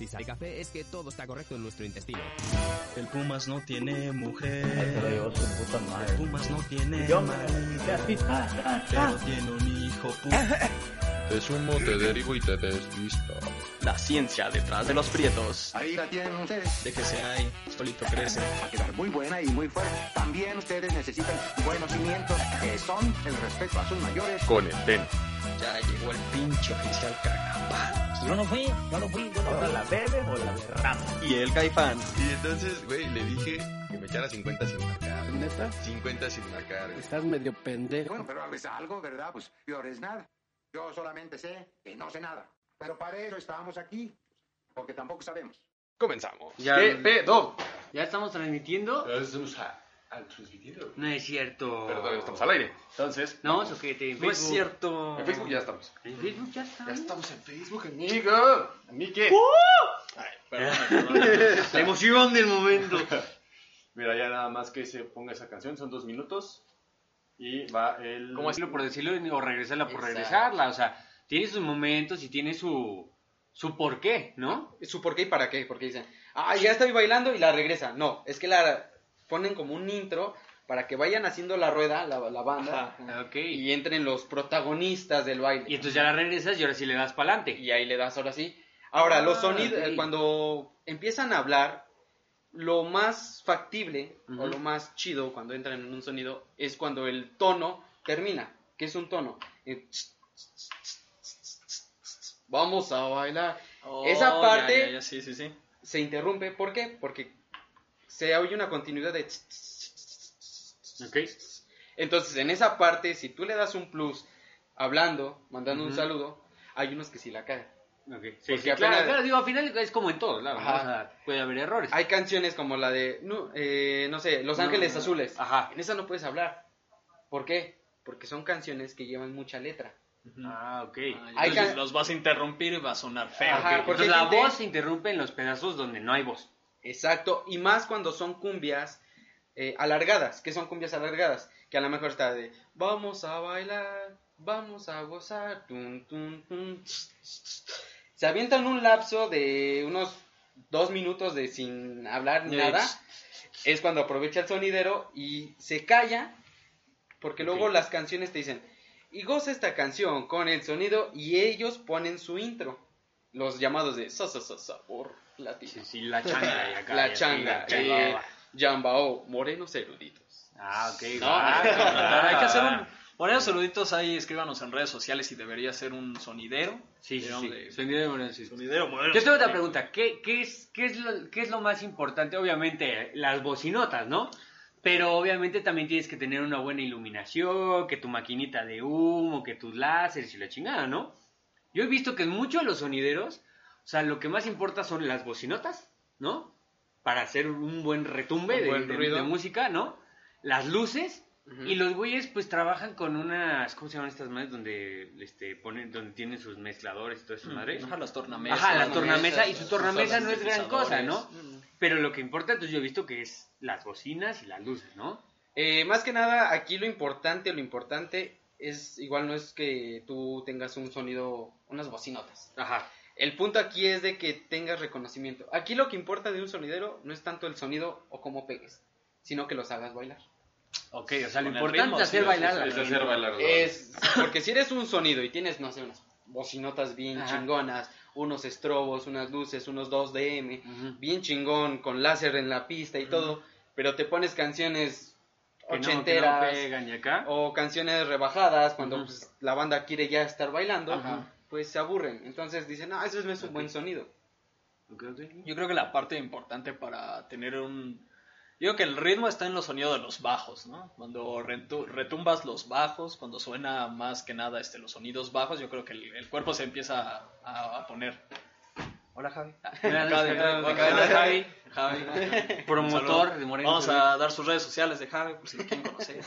Si sale café es que todo está correcto en nuestro intestino. El Pumas no tiene mujer. Su puta El. Pumas no tiene Yo marido, pero tiene un hijo puta. Te sumo, te derivo y te desvisto. La ciencia detrás de los prietos. Ahí la tienen ustedes. Déjese ahí, solito crece. Va a quedar muy buena y muy fuerte. También ustedes necesitan buenos cimientos, que son el respeto a sus mayores. Con el ten. Ya llegó el pinche oficial cagapán. Yo no fui, yo no fui, yo no fui. ¿La bebe o la derrama? Y el caifán. Y entonces, güey, le dije que me echara 50 sin marcar. ¿Neta? 50 sin marcar. Estás medio pendejo. Bueno, pero es algo, ¿verdad? Pues peor es nada. Yo solamente sé que no sé nada. Pero para eso estábamos aquí, porque tampoco sabemos. Comenzamos. Ya, ¿Qué pedo? ¿Ya estamos transmitiendo? Estamos a- al. No es cierto. Perdón, estamos al aire. Entonces, No, sujete en No es Facebook. cierto. en Facebook ya estamos. En Facebook ya está. Ya estamos en Facebook, amigo. ¿A mí qué? La emoción del momento. Mira, ya nada más que se ponga esa canción, son dos minutos. Y va el. ¿Cómo decirlo por decirlo o regresarla por Exacto. regresarla? O sea, tiene sus momentos y tiene su, su porqué, ¿no? su por qué y para qué, porque dicen, ah, ya estoy bailando y la regresa. No, es que la ponen como un intro para que vayan haciendo la rueda, la, la banda, y entren los protagonistas del baile. Y entonces ya la regresas y ahora sí le das para adelante. Y ahí le das ahora sí. Ahora, los Ah, sonidos, eh, cuando empiezan a hablar, lo más factible o lo más chido cuando entran en un sonido es cuando el tono termina. ¿Qué es un tono? Vamos a bailar. Esa Oh, parte- ya, ya, ya, sí, sí, sí. Se interrumpe. ¿Por qué? Porque se oye una continuidad de... Ok. Entonces, en esa parte, si tú le das un plus hablando, mandando un saludo, hay unos que sí la cagan. Ok. Sí, Porque sí, apenas- claro, claro, digo, al final es como en todo, claro. ¿no? Ajá. O sea, puede haber errores. Hay canciones como la de, no, eh, no sé, Los Ángeles No, Azules. Ajá. En esa no puedes hablar. ¿Por qué? Porque son canciones que llevan mucha letra. Ah, ok. Ah, entonces can- los vas a interrumpir y va a sonar feo. Ajá, porque Entonces la gente- voz se interrumpe en los pedazos donde no hay voz. Exacto. Y más cuando son cumbias eh, alargadas. que son cumbias alargadas? Que a lo mejor está de, vamos a bailar, vamos a gozar. tun, tun, tun". Se avientan un lapso de unos dos minutos de sin hablar nada. es cuando aprovecha el sonidero y se calla, porque luego las canciones te dicen, y goza esta canción con el sonido, y ellos ponen su intro, los llamados de sa, sa, sa, sabor latino. Sí, sí, la changa. y acá, La changa, eh, Jambao, morenos eruditos. Ah, ok. No, va, Claro, hay que hacer un. Poner saluditos ahí, escríbanos en redes sociales y debería ser un sonidero. Sí, sí, Sonidero de Moreno, sí. Sonidero, modelo. Yo tengo otra pregunta. ¿Qué, qué, es, qué, es lo, ¿Qué es lo más importante? Obviamente, las bocinotas, ¿no? Pero obviamente también tienes que tener una buena iluminación, que tu maquinita de humo, que tus láseres y la chingada, ¿no? Yo he visto que en muchos de los sonideros, sea, lo que más importa son las bocinotas, ¿no? Para hacer un buen retumbe Un de, buen de- ruido. de música, ¿no? Las luces y los güeyes pues trabajan con unas, ¿cómo se llaman estas madres? Donde este, ponen, donde tienen sus mezcladores y toda esa madre. Ajá, las tornamesas. Ajá, la tornamesas, tornamesa y su tornamesa no es gran cosa, ¿no? Pero lo que importa, entonces yo he visto que es las bocinas y las luces, ¿no? Eh, más que nada, aquí lo importante, lo importante es, igual no es que tú tengas un sonido, unas bocinotas. Ajá. El punto aquí es de que tengas reconocimiento. Aquí lo que importa de un sonidero no es tanto el sonido o cómo pegues, sino que los hagas bailar. Ok, o sea, lo importante ritmo, es hacer sí, bailar la Es gente. hacer bailar. Es porque si eres un sonido y tienes, no sé, unas bocinotas bien Ajá. chingonas, unos estrobos, unas luces, unos 2DM, Ujú. bien chingón, con láser en la pista y todo, pero te pones canciones Que no, que ochenteras no pegan y acá. o canciones rebajadas cuando pues, la banda quiere ya estar bailando, Ajá. Pues se aburren. Entonces dicen, no, eso no es un Ok. buen sonido. Ok, ok. Yo creo que la parte importante para tener un... Yo creo que el ritmo está en los sonidos de los bajos, ¿no? Cuando retu- retumbas los bajos, cuando suena más que nada este, los sonidos bajos, yo creo que el, el cuerpo se empieza a, a poner. Hola Javi. De acá- Javi. Javi. Promotor de Moreno. Vamos a dar sus redes sociales de Javi, por si lo quieren conocer.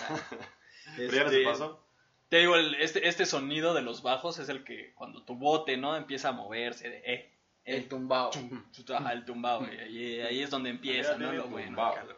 Pero ya Este, pasó. Te digo, el- este, este sonido de los bajos es el que cuando tu bote, ¿no? Empieza a moverse de, eh, El eh, tumbao. Ajá, el tumbado, y ahí, ahí es donde empieza, ¿no? Lo el bueno, tumbao. acá, lo,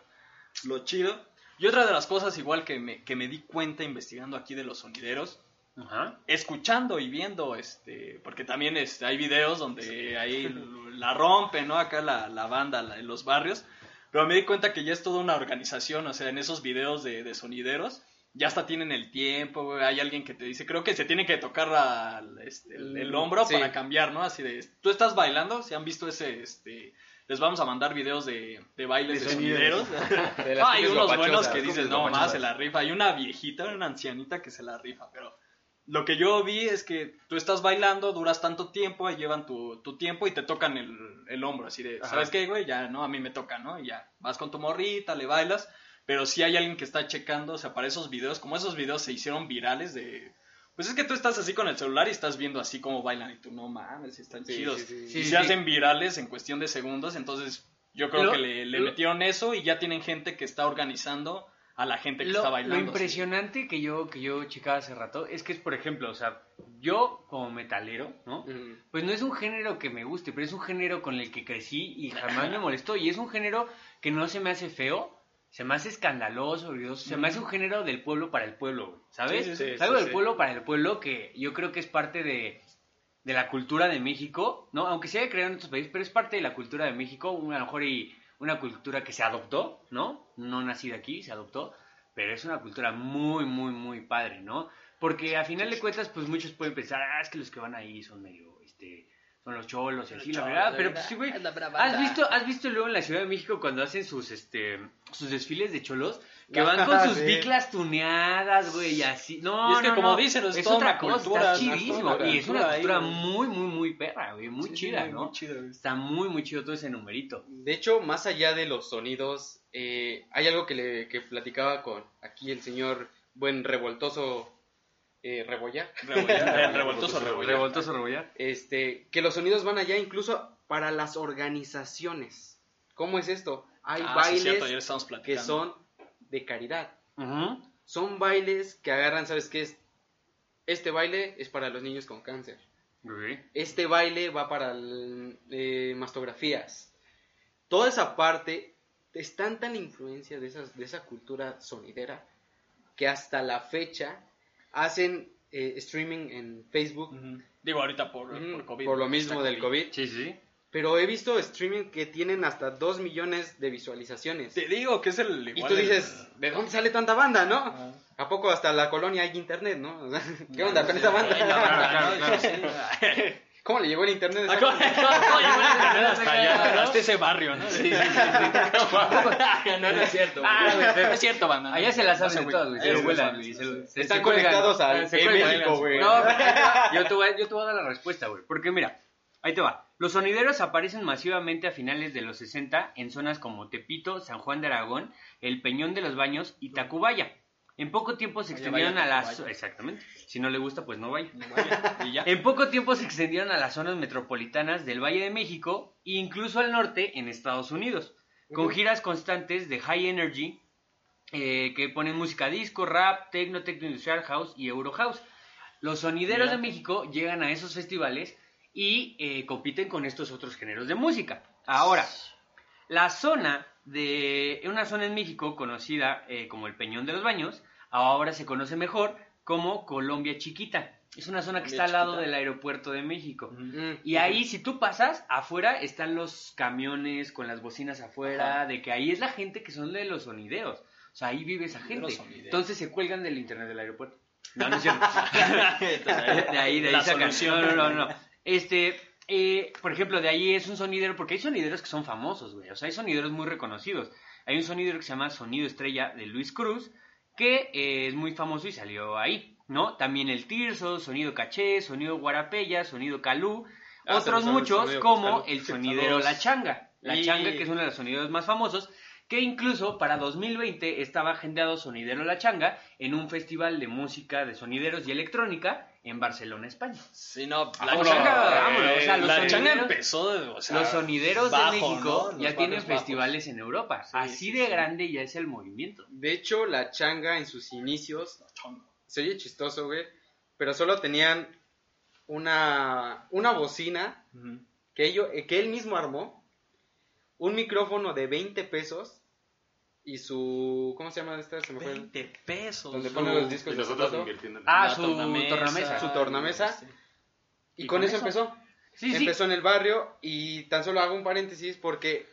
lo chido. Y otra de las cosas igual que me, que me di cuenta investigando aquí de los sonideros Ajá. escuchando y viendo, este, porque también este, hay videos donde ahí la rompen, ¿no? Acá la, la banda la- en los barrios, pero me di cuenta que ya es toda una organización, o sea, en esos videos de, de sonideros, ya hasta tienen el tiempo, güey, hay alguien que te dice, creo que se tiene que tocar este, el, el hombro Sí. para cambiar, ¿no? Así de, tú estás bailando, si han visto ese, este, les vamos a mandar videos de, de bailes de, De sonideros. De Ah, hay unos buenos que dices, no, más se la rifa. Hay una viejita, una ancianita que se la rifa, pero lo que yo vi es que tú estás bailando, duras tanto tiempo, y llevan tu, tu tiempo y te tocan el, el hombro, así de, Ajá. ¿sabes qué, güey? Ya, no, a mí me toca, ¿no? Y ya, vas con tu morrita, le bailas, pero si hay alguien que está checando, o sea, para esos videos, como esos videos se hicieron virales de... Pues es que tú estás así con el celular y estás viendo así cómo bailan y tú, no mames, están Sí, chidos. sí, sí. y Sí, se sí. hacen virales en cuestión de segundos, entonces yo creo Lo- que le, le lo- metieron eso y ya tienen gente que está organizando a la gente que Lo, está lo bailando. así. impresionante que yo, que yo checaba hace rato es que es, por ejemplo, o sea, yo como metalero, ¿no? Pues no es un género que me guste, pero es un género con el que crecí y jamás me molestó. Y es un género que no se me hace feo, se me hace escandaloso, se me hace un género del pueblo para el pueblo, ¿sabes? Sí, sí, sí, Es algo sí, del pueblo para el pueblo que yo creo que es parte de, de la cultura de México, ¿no? Aunque se haya creado en otros países, pero es parte de la cultura de México, a lo mejor y una cultura que se adoptó, ¿no? No nacida aquí, se adoptó, pero es una cultura muy, muy, muy padre, ¿no? Porque a final de cuentas, pues muchos pueden pensar, ah, es que los que van ahí son medio, este, son los cholos y así, la verdad, pero pues sí, güey, ¿has visto, ¿has visto luego en la Ciudad de México cuando hacen sus, este, sus desfiles de cholos? Que van con sus biclas tuneadas, güey, y así, no, Y es que no, como no, dicen, es es toda otra cosa, cultura, está chidísimo, cultura, y es una cultura ahí, muy, muy, muy perra, güey, muy Sí, chida, ¿no? muy chido, güey. Está muy, muy chido todo ese numerito. De hecho, más allá de los sonidos, eh, hay algo que, le, que platicaba con aquí el señor buen revoltoso eh, Rebollar. Rebollar, revoltoso rebollar. Revoltoso rebollar. Este, que los sonidos van allá incluso para las organizaciones. ¿Cómo es esto? Hay Ah, sí, bailes cierto, que son de caridad. Son bailes que agarran, ¿sabes qué es? Este baile es para los niños con cáncer. Este baile va para el- eh, mastografías. Toda esa parte es tanta la influencia de, esas, de esa cultura sonidera que hasta la fecha hacen eh, streaming en Facebook Ujú. Digo, ahorita por, ujú, por COVID. por lo está mismo del COVID. Sí, sí. Pero he visto streaming que tienen hasta 2 millones de visualizaciones. Te digo que es el Y igual tú el- dices, ¿de dónde sale tanta banda, no? Ah. ¿A poco hasta la colonia hay internet, no? ¿Qué onda con esa banda? ¿no? Sí, sí. ¿Cómo le llegó el internet? a Ah, ¿cómo- banda? cómo llegó el internet hasta allá, hasta ese barrio, ¿no? Sí, sí, no, no es cierto. Ah, güey, es cierto, banda. Allá se la No saben se de agüiten. todas, güey. Se lo vuelan, güey. sí, sí. Están conectados en cuelgan. México, güey. No, pero yo te, voy, a- yo te voy a dar la respuesta, güey. Porque mira, ahí te va. Los sonideros aparecen masivamente a finales de los 60 en zonas como Tepito, San Juan de Aragón, El Peñón de los Baños y Tacubaya. En poco tiempo se extendieron vaya a las... Exactamente. Si no le gusta, pues no vaya. No vaya, Y ya. En poco tiempo se extendieron a las zonas metropolitanas del Valle de México e incluso al norte en Estados Unidos, con giras constantes de high energy eh, que ponen música disco, rap, techno, techno industrial house y euro house. Los sonideros Mira. de México llegan a esos festivales y eh, compiten con estos otros géneros de música. Ahora, la zona de una zona en México conocida eh, como el Peñón de los Baños, ahora se conoce mejor como Colombia Chiquita. Es una zona que está al lado del aeropuerto de México. Mm. Y ahí, si tú pasas, afuera están los camiones con las bocinas afuera, Ajá. de que ahí es la gente que son de los sonideros. O sea, ahí vive esa gente. Entonces se cuelgan del internet del aeropuerto. No, no es cierto. De ahí, de ahí la sacan. solución. No, no, no. Este, eh, por ejemplo, de ahí es un sonidero, porque hay sonideros que son famosos, güey. O sea, hay sonideros muy reconocidos. Hay un sonidero que se llama Sonido Estrella de Luis Cruz, que eh, es muy famoso y salió ahí, ¿no? También el Tirso, Sonido Caché, Sonido Guarapella, Sonido Calú, Ah, otros el muchos como el sonidero. La Changa. La Y- Changa, que es uno de los sonideros más famosos, que incluso para 2020 estaba agendado Sonidero La Changa en un festival de música de sonideros y electrónica en Barcelona, España. Sí, no, la Vámonos, changa, vámonos, o sea, los la changa sonideros- empezó, de- o sea, Los sonideros bajo, de México ¿no? ya tienen bajos. festivales en Europa. Sí, Así sí, de sí. grande ya es el movimiento. De hecho, la changa en sus inicios se oye chistoso, güey, pero solo tenían una, una bocina que, ello- eh, que él mismo armó, un micrófono de 20 pesos y su... ¿Cómo se llama esta? Se me fue. el- 20 pesos. Donde su- ponen los Y discos de nosotros zapato. invirtiendo en Ah, su tornamesa, tornamesa. Su tornamesa. Sí. Y, ¿Y con, con eso, eso? empezó. Sí, sí. empezó en el barrio y tan solo hago un paréntesis porque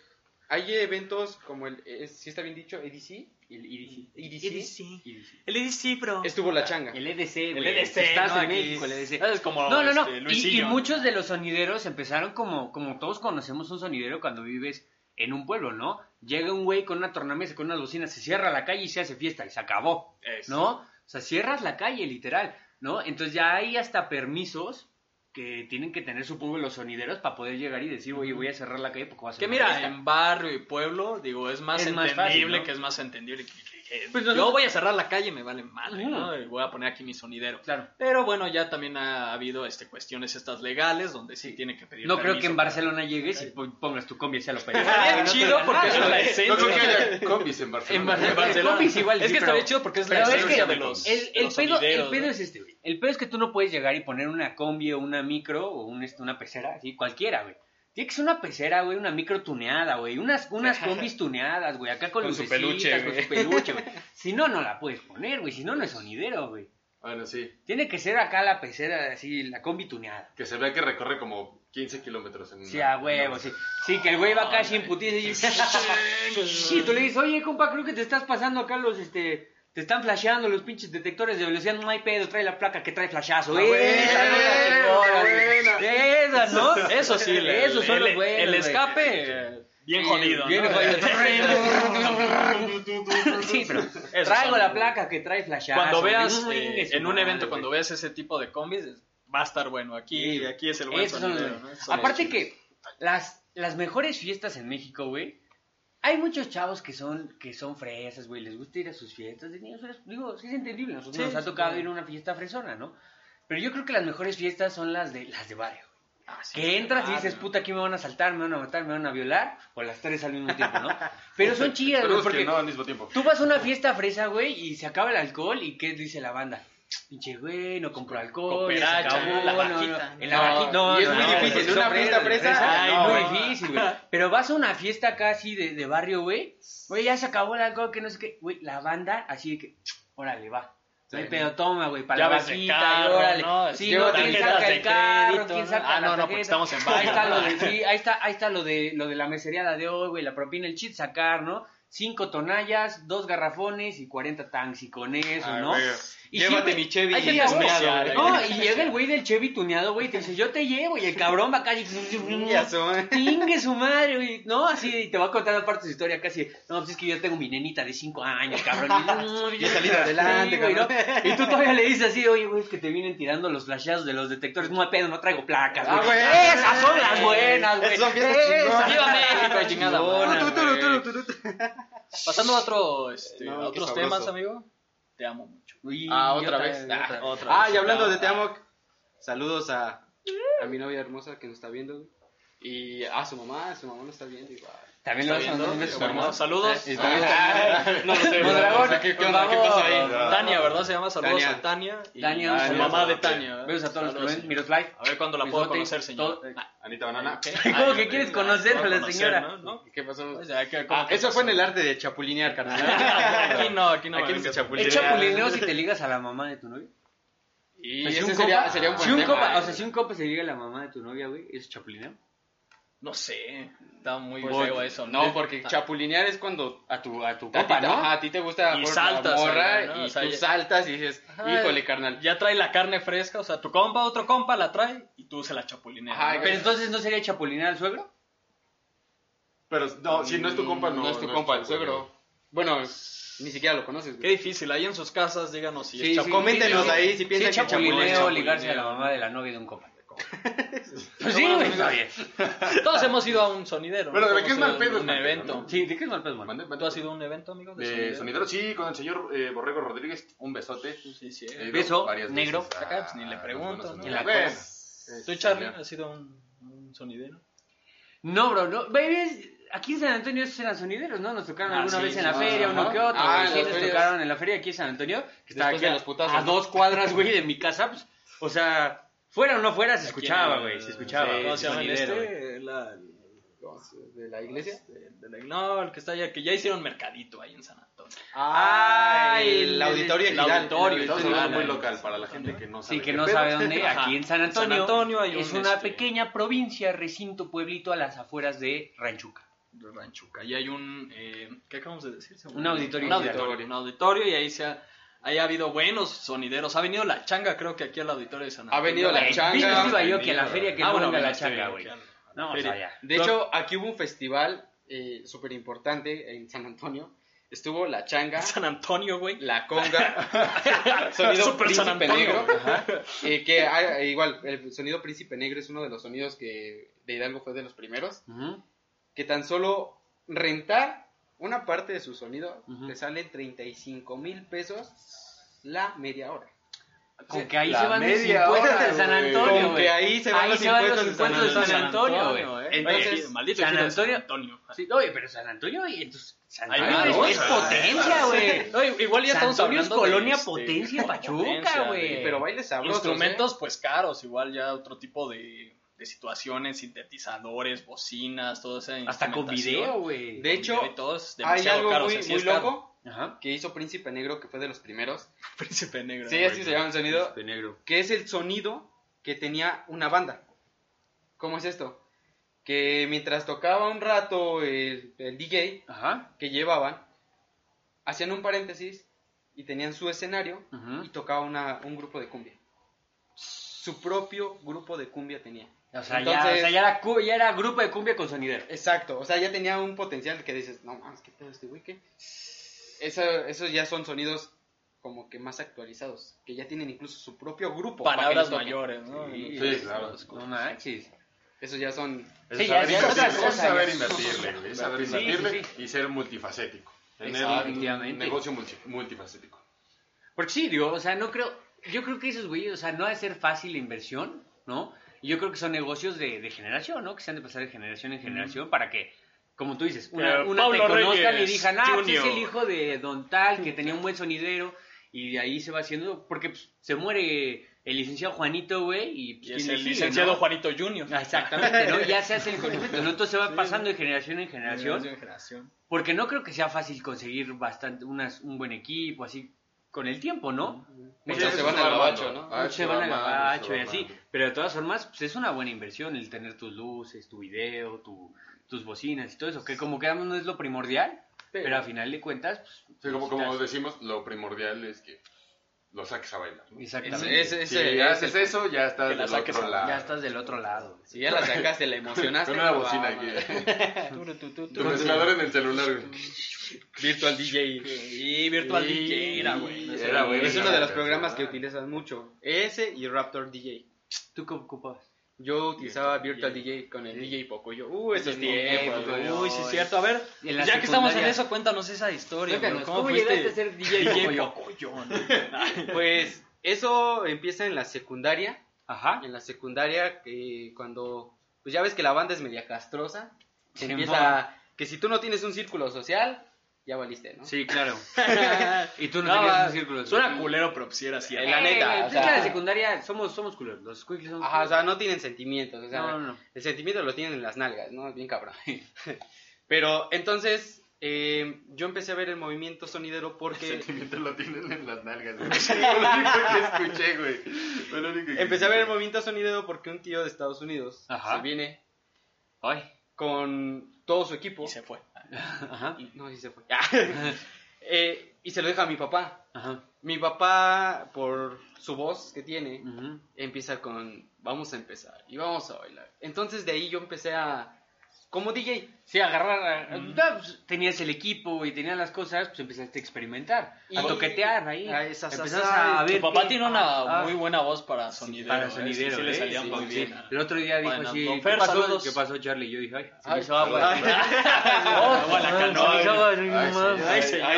hay eventos como el... Si está bien dicho? EDC. El EDC. EDC. EDC. El EDC, bro. Estuvo la changa. El EDC, El güey. EDC, Estás ¿no? en México, el EDC. Es como, No, no, no. este, Y- y, muchos de los sonideros empezaron como, como todos conocemos un sonidero cuando vives en un pueblo, ¿no? Llega un güey con una tornamesa, con unas bocinas, se cierra la calle y se hace fiesta y se acabó, Eso. ¿no? O sea, cierras la calle, literal, ¿no? Entonces ya hay hasta permisos que tienen que tener, supongo, los sonideros para poder llegar y decir, oye, voy a cerrar la calle porque va a ser Que mira, fiesta". en barrio y pueblo, digo, es más Es más entendible, fácil, ¿no? que es más entendible. Que, que- que- Pues yo nosotros- voy a cerrar la calle, me vale madre, Ujú. ¿no? Y voy a poner aquí mi sonidero. Claro. Pero bueno, ya también ha habido este, cuestiones estas legales donde sí, tiene que pedir No creo que en para- Barcelona llegues y po- pongas tu combi y sea lo. Estaría chido porque es la esencia. No creo que haya combis en Barcelona. En Barcelona. En Barcelona. Combis igual, es sí, que pero- estaría chido porque es la esencia que de los, el, el los pedo, el pedo ¿no? es este, güey. El pedo es que tú no puedes llegar y poner una combi o una micro o un, este, una pecera, así, cualquiera, güey. Tiene que ser una pecera, güey, una micro tuneada, güey. Unas, unas combis tuneadas, güey. Acá con, Con su peluche, con su peluche, güey. Si no, no la puedes poner, güey. Si no, no es sonidero, güey. Bueno, sí. Tiene que ser acá la pecera, así, la combi tuneada. Que se vea que recorre como 15 kilómetros en Sí, una- a huevo, sí. Sí, que el güey va acá sin putiza y... Sí, tú le dices, oye, compa, creo que te estás pasando acá los, este... Te están flasheando los pinches detectores de velocidad, no hay pedo, trae la placa que trae flashazo. Ah, Esa, no la chingona, güey. Esa, ¿no? Eso sí, el, Esos son el- los buenos, el escape, eh, bien jodido. bien ¿no? jodido. Sí, pero traigo la placa que trae flashazo. Cuando veas eh, en un evento, cuando veas ese tipo de combis, va a estar bueno. Aquí, Sí. aquí es el buen Esos son los- sonidero. ¿no? Aparte que las, las mejores fiestas en México, güey, hay muchos chavos que son, que son fresas, güey, les gusta ir a sus fiestas de niños. Digo, sí es entendible, nosotros Sí, nos ha tocado ir a una fiesta fresona, ¿no? Pero yo creo que las mejores fiestas son las de las de barrio. Ah, sí, Que entras y dices, puta, aquí me van a saltar, me van a matar, me van a violar, o las tres al mismo tiempo, ¿no? Pero son chidas, güey, porque no al mismo tiempo. Tú vas a una fiesta fresa, güey, y se acaba el alcohol, ¿y qué dice la banda? Pinche güey, no compró alcohol, ya se acabó, ¿no? La no, no, en la No, vaquita, no, y es no, muy no, difícil, en una fiesta fresa, Ay, no, muy difícil, güey. Pero vas a una fiesta acá así de, de barrio, güey, güey, ya se acabó el alcohol, que no sé qué, güey, la banda, así de que, órale, va. No hay pedo, toma, güey, para la vaquita, órale. ¿no? Sí, no, ¿quién saca el carro? crédito, ¿Quién ¿no? saca Ah, la no, no, porque estamos en Ahí barrio. está lo de, sí, ahí está, ahí está lo de, lo de la meseriada de hoy, güey, la propina, el chit sacar, ¿no? Cinco tonallas, dos garrafones y 40 tanks y con eso, Ah, ¿no? güey. Y Llévate siempre- mi Chevy hay y gente el tuneado, güey. No, y llega el güey del Chevy tuneado, güey, y te dice, yo te llevo, y el cabrón va acá y... Ya son. Tingue su madre, güey. No, así te va a contar aparte su historia casi. No, pues es que yo tengo mi nenita de 5 años, cabrón. Y, Yo salí de adelante, güey, ¿no? Y tú todavía le dices así, oye, güey, es que te vienen tirando los flasheados de los detectores. No hay pedo, no traigo placas, Ah, güey. Esas son las buenas, güey. Esas son fiestas Esas, chingonas. ¡Viva México, chingada. Pasando a, otro, este, No, a qué otros temas, amigo. Te amo Ah, otra vez. otra- Ah, otra Ah, y hablando de Te. Amo, saludos a, a mi novia hermosa que nos está viendo. Y a su mamá, su mamá nos está viendo igual. También le vas a mandar un beso saludos. Eh, y también- no lo sé, Mondragón, ¿qué, qué, por onda? ¿Qué favor. pasa ahí? Tania, ¿verdad? Se llama saludos Tania. a Tania. Y Tania, su mamá de Tania. Besos a todos los que. A ver cuándo la puedo conocer, señor. eh, Anita Banana. ¿Cómo que quieres conocer a la señora? ¿Qué pasó? Pues Ah, ¿cómo que eso fue en el arte de chapulinear, carnal. Aquí no, aquí no. Aquí no se chapulinea. ¿Es chapulineo si te ligas a la mamá de tu novia? Y Pues si ese un sería, un buen si un ¿eh? O sea, si un compa se liga a la mamá de tu novia, güey, ¿es chapulineo? No sé. Está muy Pues, feo eso. No, porque chapulinear es cuando A tu, a tu a ti, compa, te- ¿no? ajá, a ti te gusta Y por saltas, la morra ¿no? y O sea, tú ya- saltas y dices, Ajá, híjole, carnal. Ya trae la carne fresca, o sea, tu compa, otro compa la trae y tú se la chapulineas. Ajá, ¿no? Pero entonces no sería chapulinear al suegro? Pero no, si no es tu compa, no. No es tu compa, el suegro. Bueno, ni siquiera lo conoces, Qué difícil, ahí en sus casas díganos si Sí, es sí, coméntenos ahí si piensan sí, que chapulineo, chapulineo, ligarse a la mamá de la novia de un compa. Pues sí, güey, está bien. Todos hemos ido a un sonidero. ¿no? ¿de qué es mal pedo? Un evento. ¿no? Sí, ¿de qué es mal pedo, man? Mande, mande. ¿Tú has ido a un evento, amigo? De, De sonidero, sí, con el señor eh, Borrego Rodríguez, un besote. Sí, sí. He ido Beso, negro. a- Acá, pues, ni le pregunto, ¿no? En la cola. Pues, ¿Tú, Charlie, genial. has ido a un, un sonidero? No, bro, no. Baby, aquí en San Antonio esos eran sonideros, ¿no? Nos tocaron Ah, alguna sí, vez en sí, la sí, feria, uno que otro. Ah, sí, nos tocaron en la feria aquí en San Antonio, que está aquí de a, los putazos. a dos cuadras, güey, de mi casa. Pues, o sea, fuera o no fuera, se escuchaba, güey, se escuchaba. ¿Cómo se llama este? La- ¿cómo se- de la iglesia. De- de la- no, el que está allá, que ya hicieron mercadito ahí en San Antonio. Ah, el- el, auditorio el auditorio, El hablando sí, muy local para la gente que no sabe. Sí, que no pedo. sabe dónde. Aquí en San Antonio, San Antonio hay es un, una este, pequeña provincia, recinto, pueblito a las afueras de Ranchuca. de Ranchuca. Ahí hay un, eh, ¿qué acabamos de decir? Un auditorio. Un auditorio, un auditorio y ahí se ha, ahí ha habido buenos sonideros. Ha venido la changa, creo que aquí al auditorio de San Ha Antonio. venido la Güey, changa. iba yo Ha que a la venido- feria que Ah, no bueno, venga la changa, güey. No, o sea, ya. De hecho, aquí hubo un festival eh, súper importante en San Antonio. Estuvo la changa, San Antonio, güey. la conga, sonido Super San príncipe Antonio. negro. ajá, eh, que hay- igual, el sonido príncipe negro es uno de los sonidos que de Hidalgo fue de los primeros. Que tan solo rentar una parte de su sonido Ujú. te sale 35 mil pesos la media hora. Con que ahí se van los impuestos hora, de San. Antonio, Con que ahí se van Ahí los se van impuestos los de San impuestos de San Antonio. Antonio, güey. Entonces, maldito San Antonio-. Sí, oye, pero San Antonio, y entonces, San Ay, Antonio no, es, no, es no, potencia, güey. Igual ya San estamos Antonio es de, colonia este, potencia, Pachuca, güey. Pero bailes sabrosos. Instrumentos pues caros, igual ya otro tipo de, de situaciones, sintetizadores, bocinas, todo esa Hasta con video, güey. De hecho, Video y todo es Hay algo caro, o muy, sea, sí muy caro. loco Ajá. que hizo Príncipe Negro, que fue de los primeros. Príncipe negro. Sí, así se llama el sonido. Príncipe negro. Que es el sonido que tenía una banda. ¿Cómo es esto? Que mientras tocaba un rato el, el DJ Ajá. que llevaban, hacían un paréntesis y tenían su escenario y tocaba una, un grupo de cumbia. Su propio grupo de cumbia tenía. O sea, ya, o sea, ya, era, cu- ya era grupo de cumbia con sonidero. Exacto, o sea, ya tenía un potencial que dices, no mames, ¿qué pedo este güey? ¿Qué? Eso- esos ya son sonidos como que más actualizados, que ya tienen incluso su propio grupo. Palabras mayores, ¿no? Sí, Sí, claro. No manches. Esos ya son... Es Sí, saber ya- es invertirle, es cosa, saber invertirle, güey, es saber Sí, invertirle sí, y ser multifacético. Tener un negocio multi- multifacético. Porque sí, digo, o sea, no creo, yo creo que esos güeyes, o sea, no ha de ser fácil la inversión, ¿no? Y yo creo que son negocios de, de generación, ¿no? Que se han de pasar de generación en generación para que, como tú dices, una, una te conozcan y digan, ah, pues es el hijo de Don Tal, que tenía un buen sonidero, y de ahí se va haciendo, porque pues, se muere el licenciado Juanito, güey, y, pues, Y ¿quién es el sigue, licenciado no? Juanito Junior. Ah, Exactamente, ¿no? Ya se hace el conocimiento, ¿no? Entonces se va pasando de generación en generación. Generación en generación. Porque no creo que sea fácil conseguir bastante unas, un buen equipo así con el tiempo, ¿no? Muchos se van va al gabacho, ¿no? Ah, Muchos se van al gabacho y así. Pero de todas formas, pues es una buena inversión el tener tus luces, tu video, tu, tus bocinas y todo eso. Que como que no es lo primordial, pero a final de cuentas, pues. Sí, como, como decimos, lo primordial es que lo saques a bailar. ¿no? Exactamente. Ese- Si ese- haces eso, ya estás del otro lado. Ya estás del otro lado. Si ya la sacaste, la emocionaste. Con una bocina aquí. Tu ventilador en el celular, güey. Virtual DJ. Y Virtual Sí. DJ era, güey. Sí, era, güey. Es uno de los programas que utilizan mucho. Ese y Raptor DJ. ¿Tú qué ocupas? Yo utilizaba Virtual DJ con el DJ Pocoyo. Uh, esos tiempos. Uy, sí es cierto. A ver, En la ya que estamos en eso, cuéntanos esa historia. Cuéntanos. ¿cómo, fuiste llegaste a ser DJ, DJ Pocoyo? Pocoyón? Pues eso empieza en la secundaria. Ajá. En la secundaria, que cuando. Pues ya ves que la banda es media castrosa. Se empieza. Que si tú no tienes un círculo social, ya valiste, ¿no? Sí, claro. y tú no, No, tenías va, un círculo. Suena culero, pero era así. La neta, Eh, o sea- es que la secundaria somos, somos culeros. Los squiggles son Ajá, o sea, no tienen sentimientos. O sea, No, no, no. el sentimiento lo tienen en las nalgas, ¿no? Bien cabrón. Pero entonces, eh, yo empecé a ver el movimiento sonidero El porque sentimiento lo tienen en las nalgas, güey. Fue lo único que escuché, güey. Fue lo único que empecé a ver el movimiento sonidero porque un tío de Estados Unidos Ajá. se viene Ay. con todo su equipo. Y se fue. Ajá. Y- no, sí se fue. Eh, y se lo deja a mi papá. Ajá. Mi papá, por su voz que tiene, empieza con vamos a empezar y vamos a bailar. Entonces de ahí yo empecé a como DJ. Sí, agarrar. a- no, pues, tenías el equipo y tenías las cosas, pues empezaste a experimentar, a toquetear ahí. a esas- Empezaste asas- a ver. Tu papá tiene una ah, muy buena voz para sonidero. para ¿eh? Sí, sonidero, ¿eh? Sí, muy sí. bien. El otro día dijo Bueno, así, don ¿qué Fer, pasó? ¿Qué pasó, Charlie? Yo dije, ay, se Ay, me hizo agua, Ay,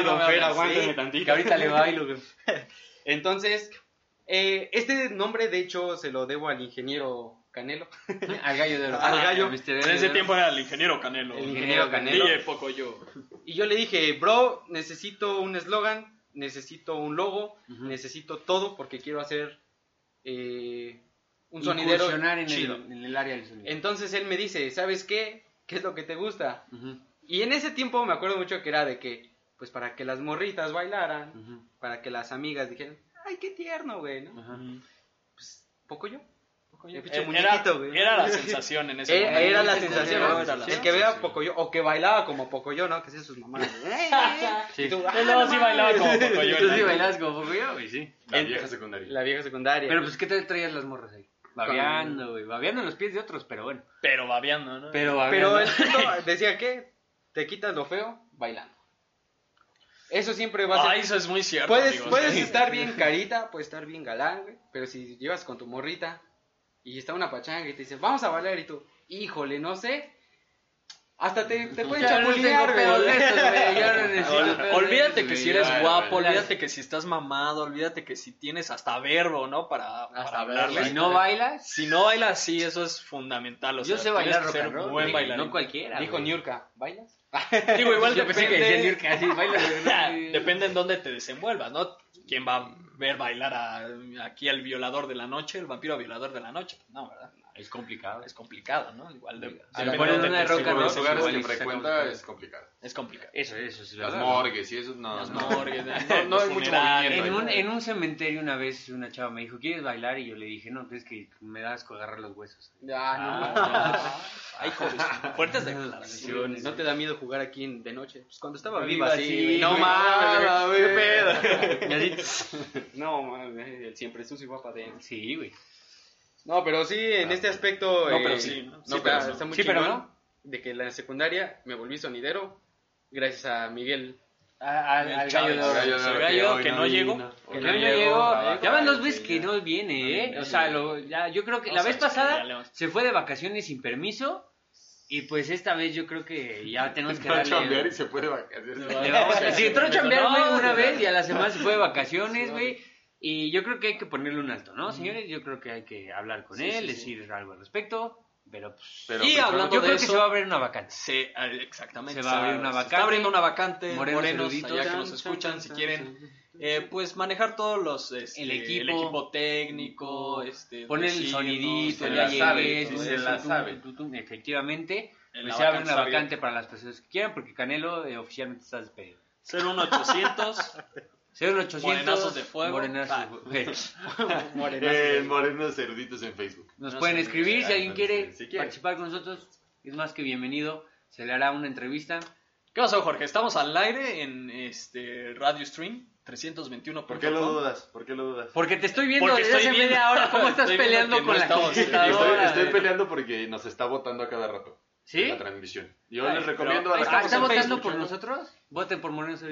don Fer, aguántame tantito. Que ahorita le bailo. Entonces, eh, este nombre de hecho se lo debo al ingeniero Canelo. Al gallo de oro. Al gallo. En ese tiempo era el ingeniero Canelo. El ingeniero Canelo. DJ Pocoyo. Y yo le dije, bro, necesito un eslogan, necesito un logo, necesito todo porque quiero hacer eh, un sonidero en chido. el, en el área del sonido. Entonces él me dice, ¿sabes qué? ¿qué es lo que te gusta? Y en ese tiempo me acuerdo mucho que era de que, pues para que las morritas bailaran, para que las amigas dijeran, ay, qué tierno, güey, ¿no? Pues, poco yo. Eh, Era, muñequito, güey. era la sensación en ese Era, momento. era la Era sensación. El que vea Pocoyo, o que bailaba como Pocoyo, ¿no? Que hacían sus mamás. Sí. Y tú, Él ah, no sí bailaba como Pocoyo. Tú sí bailabas como poco yo, güey, sí. La vieja secundaria. La vieja secundaria. Pero pues, ¿qué te traías las morras ahí? Babeando, güey. Babeando en los pies de otros, pero bueno. Pero babeando, ¿no? Pero Pero babeando. el punto decía que te quitas lo feo bailando. Eso siempre va a ser. Ay, eso es muy cierto, puedes amigos. puedes estar bien carita, puedes estar bien galán, güey. Pero si llevas con tu morrita y está una pachanga y te dice, vamos a bailar y tú, híjole, no sé. Hasta te, te pueden chapulinear, güey. Olvídate que si eres Ya, guapo, ya. olvídate que si estás mamado, olvídate que si tienes hasta verbo, ¿no? Para, para hablarle. Si no bailas, Si no bailas, sí, eso es fundamental. O yo sea, sé bailar rock ser roll, buen bailarín. no cualquiera. Dijo. Niurka, ¿bailas? Digo, igual Yo pensé que depende, decía Niurka, así, baila. depende en dónde te desenvuelvas, ¿no? ¿Quién va ver bailar a, aquí al violador de la noche, el vampiro violador de la noche? No, ¿verdad? Es complicado. Es complicado, ¿no? Igual de, Si le ponen de una roca, ¿no? los lugares que frecuenta es complicado. Es complicado. Eso, eso, sí. Las verdad. morgues y eso, no. Las no. morgues, No, no hay mucho movimiento. En un, en un cementerio una vez una chava me dijo, ¿quieres bailar? Y yo le dije, no, es que me da asco agarrar los huesos. Ya, no. Ah, Ay, joder, fuertes declaraciones. ¿No te da miedo jugar aquí en- de noche? Pues cuando estaba Viva, viva, sí. No No mames, güey. ¿Qué pedo? Y así, No mames, siempre sucio y guapa de Sí, güey. No, pero sí, en este aspecto. No, eh, pero sí, ¿no? sí, está, pero no. está muy Sí, pero no. De que en la secundaria me volví sonidero. Gracias a Miguel. A- Al, al gallo de oro. Gallo de que no llegó. vino. Que no no llegó. llegó. Ya van dos veces que no viene, ¿eh? O sea, lo, ya, yo creo que la vez pasada se fue de vacaciones sin permiso. Y pues esta vez yo creo que ya tenemos que Entró a chambear darle... y se puede vacaciones. Le vamos a... Sí, entró a chambear, güey, No, una no. vez y a la semana se fue de vacaciones, güey. Y yo creo que hay que ponerle un alto, ¿no, señores? Yo creo que hay que hablar con Sí, él, sí, sí. decir algo al respecto. Pero pues... Pero, Y hablando yo de creo que eso- se va a abrir una vacante. Sí, ah, exactamente. Se va a abrir una vacante. está abriendo una vacante. Morenos Morenos, allá que nos chan, escuchan, chan, si chan, quieren, eh, pues manejar todos los, este, El equipo. el equipo técnico, este, Poner el sonidito, se ya llegué, sí, se Efectivamente, En pues se abre una vacante para las personas que quieran, porque Canelo eh, oficialmente está despedido. 01800 01800 Morenazos de fuego. Morenazos Ah. de fuego. Eh, Morenos eruditos en Facebook. Nos No pueden escribir si ah, alguien no quiere sé, si quiere. participar con nosotros. Es más que bienvenido. Se le hará una entrevista. ¿Qué pasó, Jorge? Estamos al aire en este Radio Stream 321. ¿Por qué lo dudas? ¿Por qué lo dudas? Porque te estoy viendo Porque desde estoy hace viendo- media hora cómo estás peleando no con la estamos- computadora. Estoy, peleando porque nos está votando a cada rato. ¿Sí? en La transmisión. Yo Ay, les pero recomiendo a ahí la Ah, ¿Está votando Facebook, por ¿no? nosotros? Voten por Morenos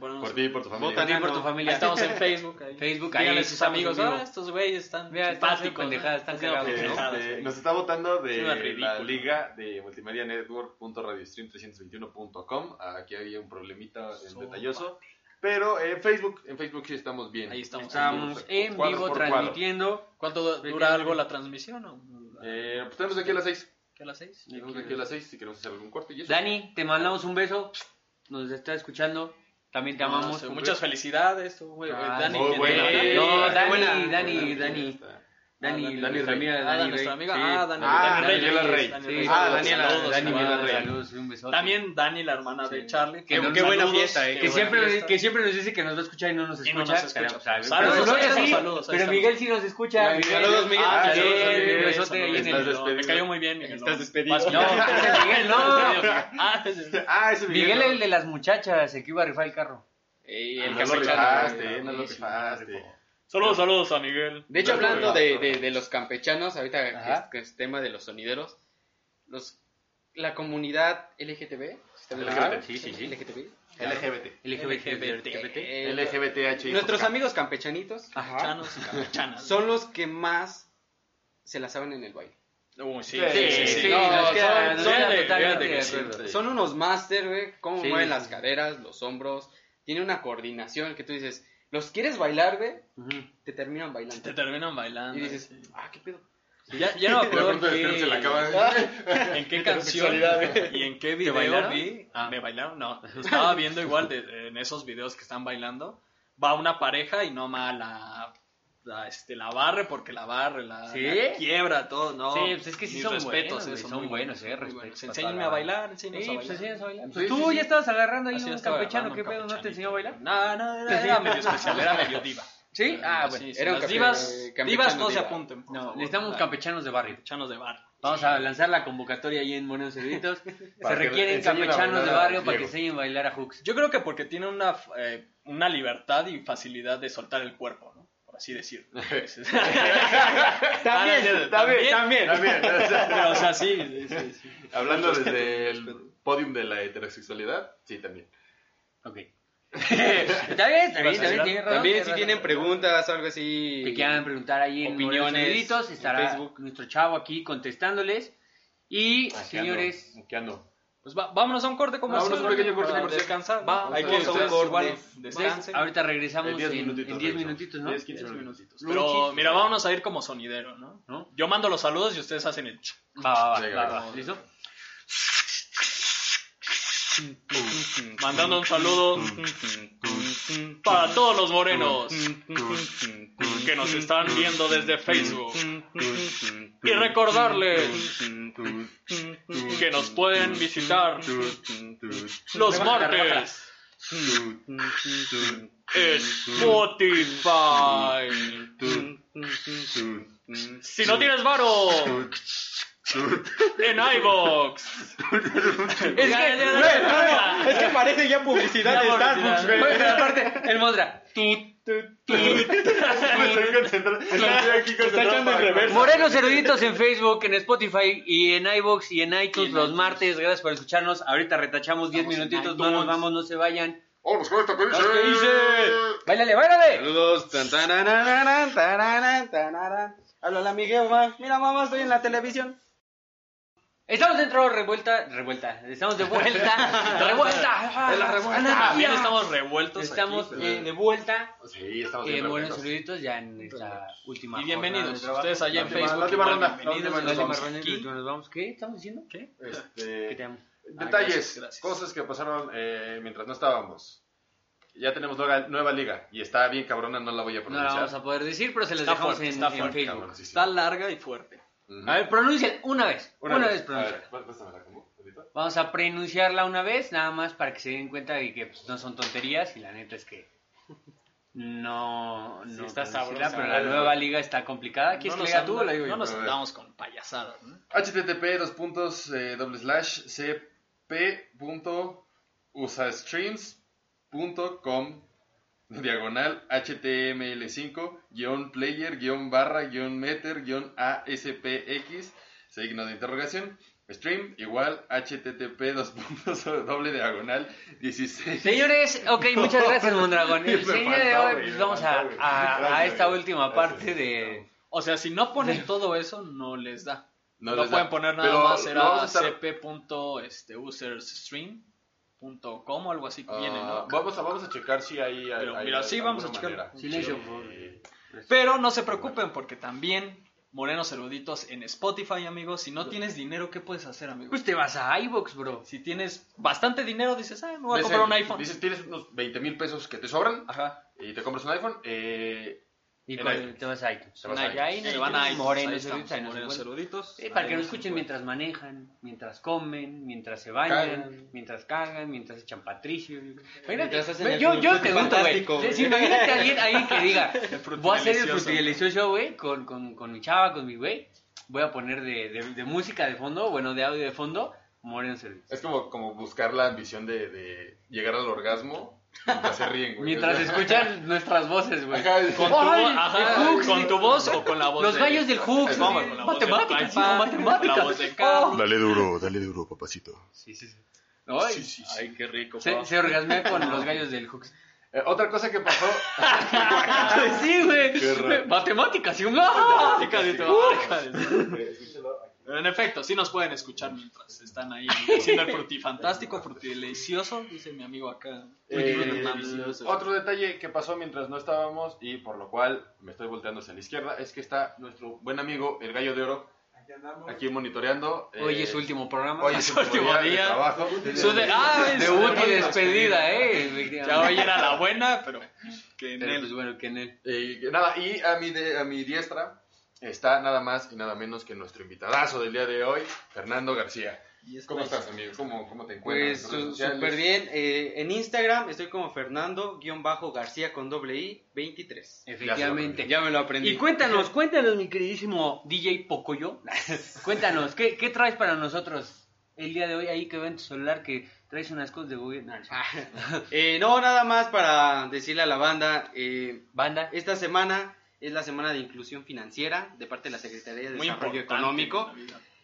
Por ti y por tu familia. Por ti y por tu Ahí familia. estamos en Facebook. Ahí. Facebook, Díganle ahí a sus amigos, en ah, estos güeyes están Mira, simpáticos. pendejadas, están cagados, ¿no? pendejadas, Este, nos está votando de Suena la liga de multimedia network.radiostream321.com. Aquí había un problemita en So detalloso. Pero en Facebook, en Facebook sí estamos bien. Ahí estamos. Estamos en Cuadro vivo cuadro. transmitiendo. ¿Cuánto du- dura algo la transmisión? o- Eh, pues tenemos aquí a las 6. ¿Qué a las seis? Tenemos aquí a las 6 si queremos hacer algún corte y eso. Dani, te mandamos un beso. Nos está escuchando. También te No, amamos. muchas felicidades. tú, güey, Ah, Dani. muy buena. No, Dani. Dani, Dani. Dani, Ah, Dani amiga Ah, Dani nuestra Rey. amiga. Sí. Ah, Dani, Ah, Dani Rey. Daniela Rey. Dani Sí. Ah, Daniela, saludos, Dani saludos. Miguel Rey. Saludos, un besote. También Dani, la hermana de Charlie. Que Qué- buena saludos, fiesta, eh, qué Que buena siempre, fiesta. que siempre nos dice que nos va a escuchar y no nos no escucha. nos escucha. Pero, sabe- Saludos, pero saludos, sí, saludos. Miguel sí nos escucha. Miguel, saludos, Miguel. Ah, Ah, Miguel, un besote Estás el- despedido. Me cayó muy bien, Miguel. Estás despedido. No, ese Miguel no. Ah, Ah, ese Miguel Miguel. el de las muchachas, el que iba a rifar el carro. Ey, Ah, el no lo rifaste, no lo rifaste. Saludos, saludos a Miguel. De hecho, hablando de, de, de los campechanos, ahorita que es, que es tema de los sonideros, los, la comunidad LGTB. LGBT, sí, sí, sí. LGTB, LGBT. LGBT. LGBTH. nuestros amigos campechanitos Campechanos y campechanas. son los que más se la saben en el baile. Uy, sí, Sí, sí, son- unos máster, güey, cómo Sí, mueven sí, las sí. caderas, los hombros, tiene una coordinación que tú dices, los quieres bailar, güey, te terminan bailando. Te terminan bailando. Y dices, sí. ah, qué pedo. Ya, ya no me acuerdo pronto en se la qué, acaba. en qué canción y en qué video bailaron? vi. Ah. ¿Me bailaron? No. Estaba viendo igual de- en esos videos que están bailando. Va una pareja y no ma la, la, este, la barre porque la barre, la, ¿Sí? la quiebra, todo, ¿no? Sí, pues es que sí Mis son respetos, buenos, eh, güey, son muy buenos, eh, respetos buenos. Enséñenme toda a la bailar, enséñenos Sí, a pues bailar. enséñanos a bailar. Sí, Pues tú sí, sí. ya estabas agarrando ahí un campechano, ¿qué pedo? ¿No te enseñó a bailar? No, no, era, era medio especial, era medio diva. ¿Sí? Ah, bueno. Sí, sí, Era las divas, divas no se apunten, por No, favor. necesitamos Ah, campechanos de barrio. Campechanos de bar. Vamos a lanzar la convocatoria ahí en Morenos Cerditos. Se requieren campechanos de barrio para que enseñen a bailar a Hooks. Yo creo que porque tiene una, eh, una libertad y facilidad de soltar el cuerpo, ¿no? Así decirlo. También, también, también. También, o sea, Pero, o sea, sí, sí, sí, sí. hablando desde el podium de la heterosexualidad, sí, también. Ok. está bien, está bien, está bien. tiene razón, También si tienen preguntas o algo así. que quieran preguntar ahí en Opiniones Cerditos, en estará Facebook. nuestro chavo aquí contestándoles. Y, Aquí ando, señores, aquí ando. Pues va- vámonos a un corte como Vámonos a un pequeño corte comercial. descansar. Va, hay que vamos a un corte. descansen. ahorita regresamos En 10 en minutitos. 10 minutitos, ¿no? 10, 15 minutitos. Pero mira, vámonos a ir como sonidero, ¿no? ¿No? Yo mando los saludos y ustedes hacen el... Va, va, va, va. ¿Listo? Mandando un saludo para todos los morenos que nos están viendo desde Facebook. Y recordarles que nos pueden visitar los martes Spotify. Si no tienes varo, en iVoox. Es que, güey, no, no, es que parece ya publicidad de Starbucks, güey. Pero aparte, el reversa. Morenos Eruditos en Facebook, en Spotify y en iVoox y en iTunes los martes. Gracias por escucharnos. Ahorita retachamos 10 Estamos en minutitos. No nos vamos, no se vayan. Vámonos con esta que. ¡Báilale, báilale! Saludos. La Miguel, mamá. Mira, mamá, estoy en la televisión. Estamos dentro de revuelta, revuelta. Estamos de vuelta, revuelta. De la revuelta. También estamos revueltos. Estamos aquí, eh, de vuelta Sí, estamos en bien Morenos perfectos. Eruditos ya en esta última Y bienvenidos. de. Ustedes allá en Facebook. la última ronda, bienvenidos. La última ronda, nos vamos. ¿Qué estamos diciendo? ¿Qué? Que Este, te amo. detalles, gracias, gracias. cosas que pasaron eh, mientras no estábamos. Ya tenemos nueva, nueva liga y está bien cabrona, no la voy a No la pronunciar. vamos a poder decir, pero se Está dejamos fuerte, en, está en fuerte, Facebook. cabrón, sí, sí. Está larga y fuerte. A ver, pronuncien una vez. Una, vez. ¿Ahorita? Vamos a pronunciarla una vez, nada más para que se den cuenta de que pues, no son tonterías y la neta es que no, no está pronunciarla, sabrosa. pero la nueva liga está complicada. ¿Quieres No que nos la diga tú o la digo yo? No nos A ver. andamos con payasadas, ¿no? http dos puntos eh, doble slash cp punto html5 guion player guion barra guion meter guion aspx signo de interrogación stream igual http dos puntos doble diagonal 16 Señores, ok, muchas gracias, Mondragón. El señor de hoy, pues, vamos a, a- esta última Gracias, parte de... O sea, si no ponen todo eso, no les da. No No, les pueden da. poner nada Pero más, era vamos a estar- cp.usersstream.com o algo así que Ah, viene, ¿no? vamos, a, vamos a checar si hay, hay- Pero hay mira, sí, vamos a checar. Sí, Pero no se preocupen porque también Morenos Eruditos en Spotify, amigos. Si no tienes dinero, ¿qué puedes hacer, amigo? Pues te vas a iVox, bro. Si tienes bastante dinero, dices, ah, me voy a comprar el- un iPhone. Dices, tienes unos 20 mil pesos que te sobran Ajá. y te compras un iPhone. Eh, Y con- iTunes. te vas a iTunes. A Se van a iTunes, Morenos ahí estamos, Eruditos, ahí nos Morenos encuentran. Eruditos. Sí, para que nos escuchen mientras manejan, mientras comen, mientras se bañan, Cagan. mientras cagan, mientras echan patricio. Mientras Imagínate, hacen ve, el yo, yo pregunto, güey. imagínate a alguien, alguien que diga, voy a hacer el delicioso. frutti delicioso, güey, con, con, con mi chava, con mi güey. Voy a poner de, de, de música de fondo, bueno, de audio de fondo, Morenos Eruditos. es como, como buscar la ambición de, de llegar al orgasmo mientras se ríen, güey. Mientras escuchan nuestras voces, güey. Ajá, Con tu, Ay, ajá, el Hooks, con tu voz o con la voz Los de- gallos del Hooks, Vamos, güey. con la voz del matemáticas, hijo, matemáticas. con la voz de Carlos. Oh. Dale duro, dale duro, papacito. Sí, sí, sí. Ay, Sí, sí, sí. Ay, qué rico. Se, se orgasmea con los gallos del Hooks. eh, otra cosa que pasó. sí, güey. Matemáticas, y un Matemáticas y matemáticas. En efecto, sí nos pueden escuchar mientras están ahí haciendo el frutifantástico, frutidelicioso, dice mi amigo acá. Eh, otro detalle que pasó mientras no estábamos y por lo cual me estoy volteando hacia la izquierda es que está nuestro buen amigo el gallo de oro aquí monitoreando. eh, Hoy es su último programa. Hoy es su último día, de trabajo. Su de- ah, es- Debut y despedida, eh. Ya hoy era la buena, pero Que en Pero él. pues bueno, que en él. Eh, nada, y a mi, de- a mi diestra está nada más y nada menos que nuestro invitadazo del día de hoy, Fernando García. ¿Cómo estás, amigo? ¿Cómo, cómo te encuentras? Pues súper bien. Eh, en Instagram estoy como Fernando-García con doble I 23. Efectivamente. Ya me lo aprendí. Y cuéntanos, cuéntanos, mi queridísimo DJ Pocoyo. cuéntanos, ¿qué, ¿qué traes para nosotros el día de hoy ahí que veo en tu celular que traes unas cosas de gobierno? No, no, Eh, no, nada más para decirle a la banda, eh, Banda. esta semana es la semana de inclusión financiera de parte de la Secretaría de Muy Desarrollo Económico.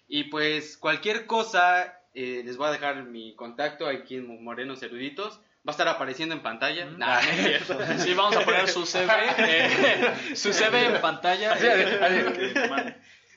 Y pues cualquier cosa, eh, les voy a dejar mi contacto aquí en Morenos Eruditos. Va a estar apareciendo en pantalla. Nah, no es cierto. Sí, vamos a poner su CV, eh, su CV en pantalla. eh.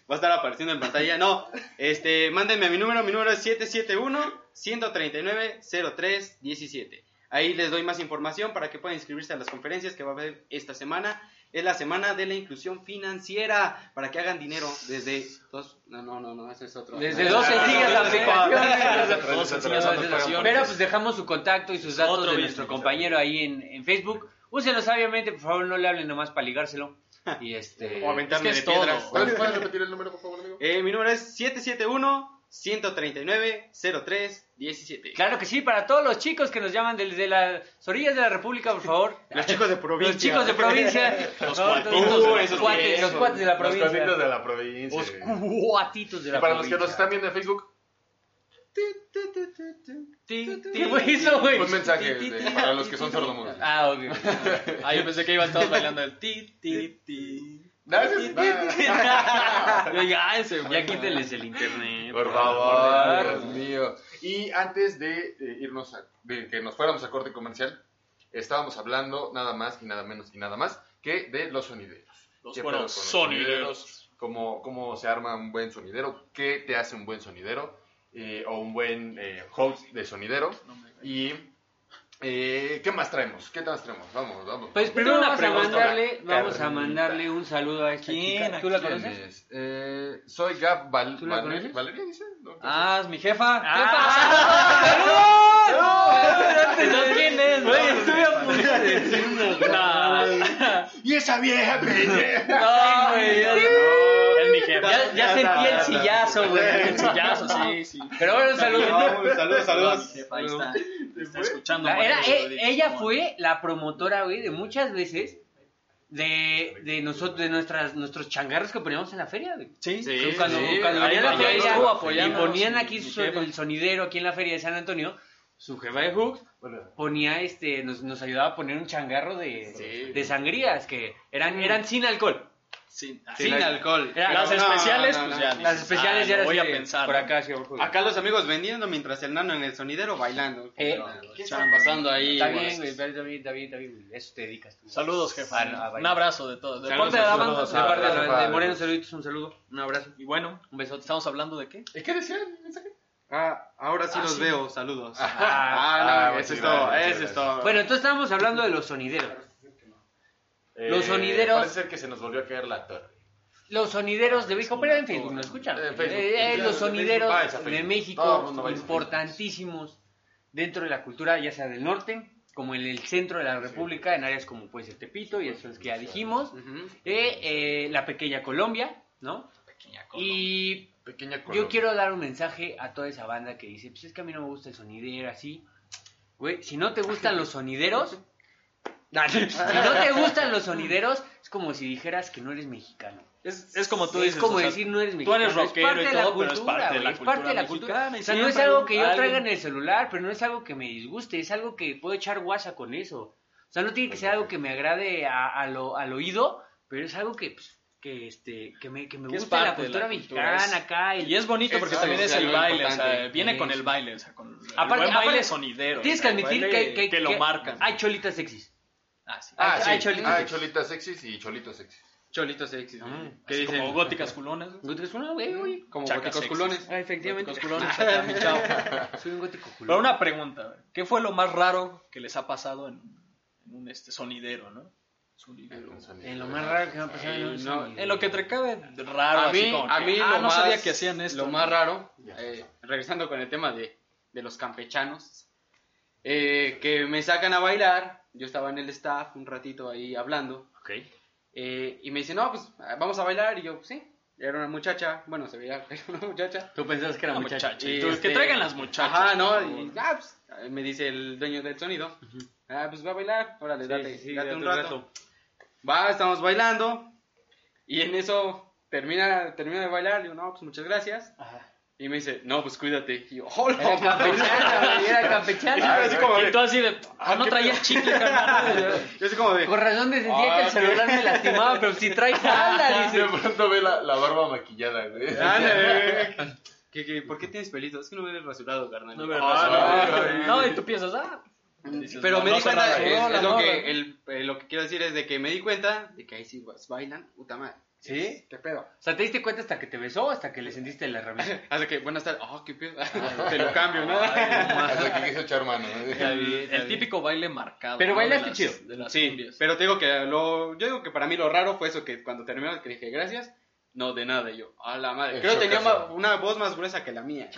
Va a estar apareciendo en pantalla. No, este, mándenme a mi número. Mi número es 771-139-0317. Ahí les doy más información para que puedan inscribirse a las conferencias que va a haber esta semana. Es la semana de la inclusión financiera para que hagan dinero desde dos. No, no, no, no, ese es otro. Desde No, dos no, no, sencillas no, no, no, aplicaciones. Dos sencillas aplicaciones. Pero pues dejamos su contacto y sus datos Otro de nuestro compañero ahí en, en Facebook. Úsenlo sabiamente, por favor, no le hablen nomás para ligárselo. Y este. O aventarme Es que de piedras. ¿Puedes, puedes repetir el número, por favor, amigo? Eh, mi número es 771-139-0317. Claro que sí, para todos los chicos que nos llaman desde las orillas de la República, por favor. Los chicos de provincia. Los chicos de provincia. Los uh, los esos cuates, los cuates de la Los provincia. cuatitos de la provincia. Los cuatitos de Y la para los que nos provincia. están viendo en Facebook, ¿Qué fue eso, güey? un mensaje de- para los que son sordomudos. Ah, ok. Ah, yo pensé que iban todos bailando el ti, ti, ti. No, ese es- Yo ya, ya quítenles el internet. Por favor, Dios mío. Y antes de eh, irnos a, de que nos fuéramos a corte comercial, estábamos hablando nada más y nada menos y nada más que de los sonideros. Los ¿Qué buenos sonideros. ¿Cómo, ¿Cómo se arma un buen sonidero? ¿Qué te hace un buen sonidero? Eh, o un buen eh, host de sonidero. Y eh, ¿qué más traemos? ¿Qué más traemos? Vamos, vamos. Pues vamos. primero una vamos a pregunta, mandarle, vamos a mandarle un saludo a. ¿A ¿Tú la quién conoces? Eh, soy Gab Val ¿Tú la Vale- conoces? ¿Valeria dice? No, ¿qué Ah, es mi jefa. ¡Ah! ¿Entonces quién es? Güey, estuve a punto de decir una No, ¡Y esa vieja pendeja! no, güey. ya- Es mi jefa. Ya, ya sentí el sillazo, güey. El sillazo, sí, sí. Pero bueno, un saludo. Saludos, saludos. Ahí está. Está escuchando. La- era- Morelos e- Eruditos. ella fue la promotora, güey, de muchas veces de, de nosotros, de nuestras, nuestros changarros que poníamos en la feria, güey. Sí, Sí, cuando sí, cuando ahí- venían a la feria y ponían aquí su- el sonidero aquí en la feria de San Antonio, su jefa de Hooks ponía este, nos, nos ayudaba a poner un changarro de, Sí. de sangrías que eran, eran sin alcohol. Sin alcohol. Era- Las No, especiales, no, pues ya. Las especiales Ah, ya eran voy a pensar. por acá, sí, abajo. Acá los amigos vendiendo mientras el nano en el sonidero bailando. Eh, ¿Qué está pasando ahí? Está güey? bien, güey, está bien, está bien, está bien, güey. Eso te dedicas tú. Saludos, jefa. Ah, Un abrazo de todos. De Saludos, parte de. De parte de, Moreno. Saluditos, un saludo, un abrazo. Y bueno, Un besote. ¿estamos hablando de qué? ¿Y qué decía el mensaje? Ah, ahora sí Ah, los sí. veo, saludos. Ah, Ah, no, ah, eso es todo, eso es todo. Bueno, entonces estábamos hablando de los sonideros. Los Eh, sonideros- Parece ser que se nos volvió a caer la torre. Los sonideros de México, pero en Facebook, ¿no escuchan? Facebook. Eh, eh, Sí, los sonideros Facebook. De el México, importantísimos dentro de la cultura, ya sea del norte, como en el centro de la República, en áreas como puede ser Tepito, y eso es que ya dijimos, eh, la pequeña Colombia, ¿no? Y Pequeña yo Colombia. quiero dar un mensaje a toda esa banda que dice, pues es que a mí no me gusta el sonidero, así. Güey, si no te gustan los sonideros, si no te gustan los sonideros, es como si dijeras que no eres mexicano. Es, es como tú es dices. como o sea, decir no eres Tú mexicano. eres rockero es parte y de la todo, cultura, pero es parte de la es parte de la cultura. O sea, no es algo que yo alguien- traiga en el celular, pero no es algo que me disguste, es algo que puedo echar guasa con eso. O sea, no tiene que ser algo que me agrade a- a lo- al oído, pero es algo que, pues, que, este, que me, que me Que es gusta la cultura la cultura, mexicana es- acá. el- Y es bonito porque también es es el baile, o sea, viene con Eso. el baile, o sea, con el Aparte- buen baile aparte, sonidero. Tienes o que sea, admitir baile que, que, lo que marcan. Hay cholitas sexys. Ah, sí. Ah, Hay- sí. hay cholitos Ah, sexys. cholitas sexys y cholitos sexys. Cholitos sexy. Ah, ¿Qué Así dicen? Como góticas culones. Góticos culones, güey, güey. Como Chacas góticos sexys. culones. Ah, efectivamente. Góticos culones, acá, mi chavo. Soy un gótico Pero culón. una pregunta, ¿qué fue lo más raro que les ha pasado en, en un este sonidero, no? Sonidero. En lo más raro que me ha pasado en un no, sonidero. En lo que te cabe raro, A así mí, como a que, mí ah, lo no más, sabía que hacían esto. Lo más raro, eh, regresando con el tema de, de los campechanos, eh, que me sacan a bailar. Yo estaba en el staff un ratito ahí hablando. Ok. eh, y me dicen, no, pues vamos a bailar. Y yo, sí. Era una muchacha. Bueno, se veía que era una muchacha. Tú pensabas que era Una muchacha. muchacha. Y tú, este- Que traigan las muchachas. Ajá, ¿no? Y, ah, pues, me dice el dueño del sonido. Ah, pues va a bailar. Órale, Sí, date, sí, sí, date date un rato. Va, estamos bailando. Y en eso termina, termina de bailar. Digo, no, pues muchas gracias. Ajá. Y me dice, no, pues cuídate. Y yo, hola. Era campechana, güey, era campechana. así como de, Y tú así de, ah, no traías chicle, carnal. yo así como de, Con razón te sentía Ah, que el celular me lastimaba, pero si traes anda, De dice. pronto ve la, la barba maquillada, güey. ¿Qué, qué, por qué tienes pelitos? Es que no me ves rasurado, carnal. No, me Ah, rasurado. no. No, y tú piensas, ah. Dices, Pero no, me no di cuenta, es, es la lo, que, el, eh, lo que quiero decir es de que me di cuenta de que ahí sí pues, bailan, puta madre. ¿Sí? ¿Qué pedo? O sea, ¿te diste cuenta hasta que te besó o hasta que le sentiste la herramienta? Hasta que, buenas tardes, oh, qué pedo. Te lo cambio, ¿no? Hasta que quiso echar mano. El típico baile marcado. Pero ¿no? bailaste chido. De las Sí, cumbias. pero te digo que lo, yo digo que para mí lo raro fue eso que cuando terminamos que dije gracias, no de nada yo, a la madre. El Creo que tenía una voz más gruesa que la mía.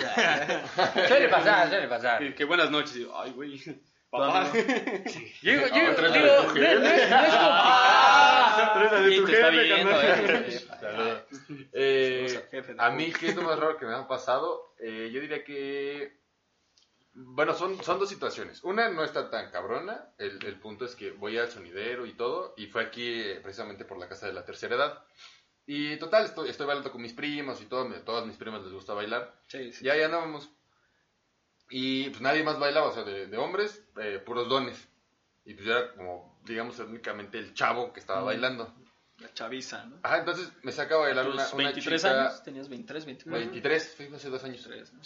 Suele pasar, suele pasar. Y que buenas noches, y yo, ay güey, papá. Yo digo, no, es, es está viendo, eh. Saludos. Eh, a mí, ¿qué es lo más raro que me ha pasado? Eh, yo diría que. Bueno, son, son dos situaciones. Una no está tan cabrona. El, el punto es que voy al sonidero y todo. Y fue aquí eh, precisamente por la casa de la tercera edad. Y total, estoy, estoy bailando con mis primos y todo. me- todas mis primas les gusta bailar. Sí, sí. Ya ahí andábamos. Y pues nadie más bailaba, o sea, de, de hombres, eh, puros dones. Y pues yo era como, digamos, únicamente el chavo que estaba bailando. La chaviza, ¿no? Ajá, entonces me saca a bailar ¿Tus una, una 23 chica. años? ¿Tenías 23, 24? 23, fue hace dos años. 23, ¿no?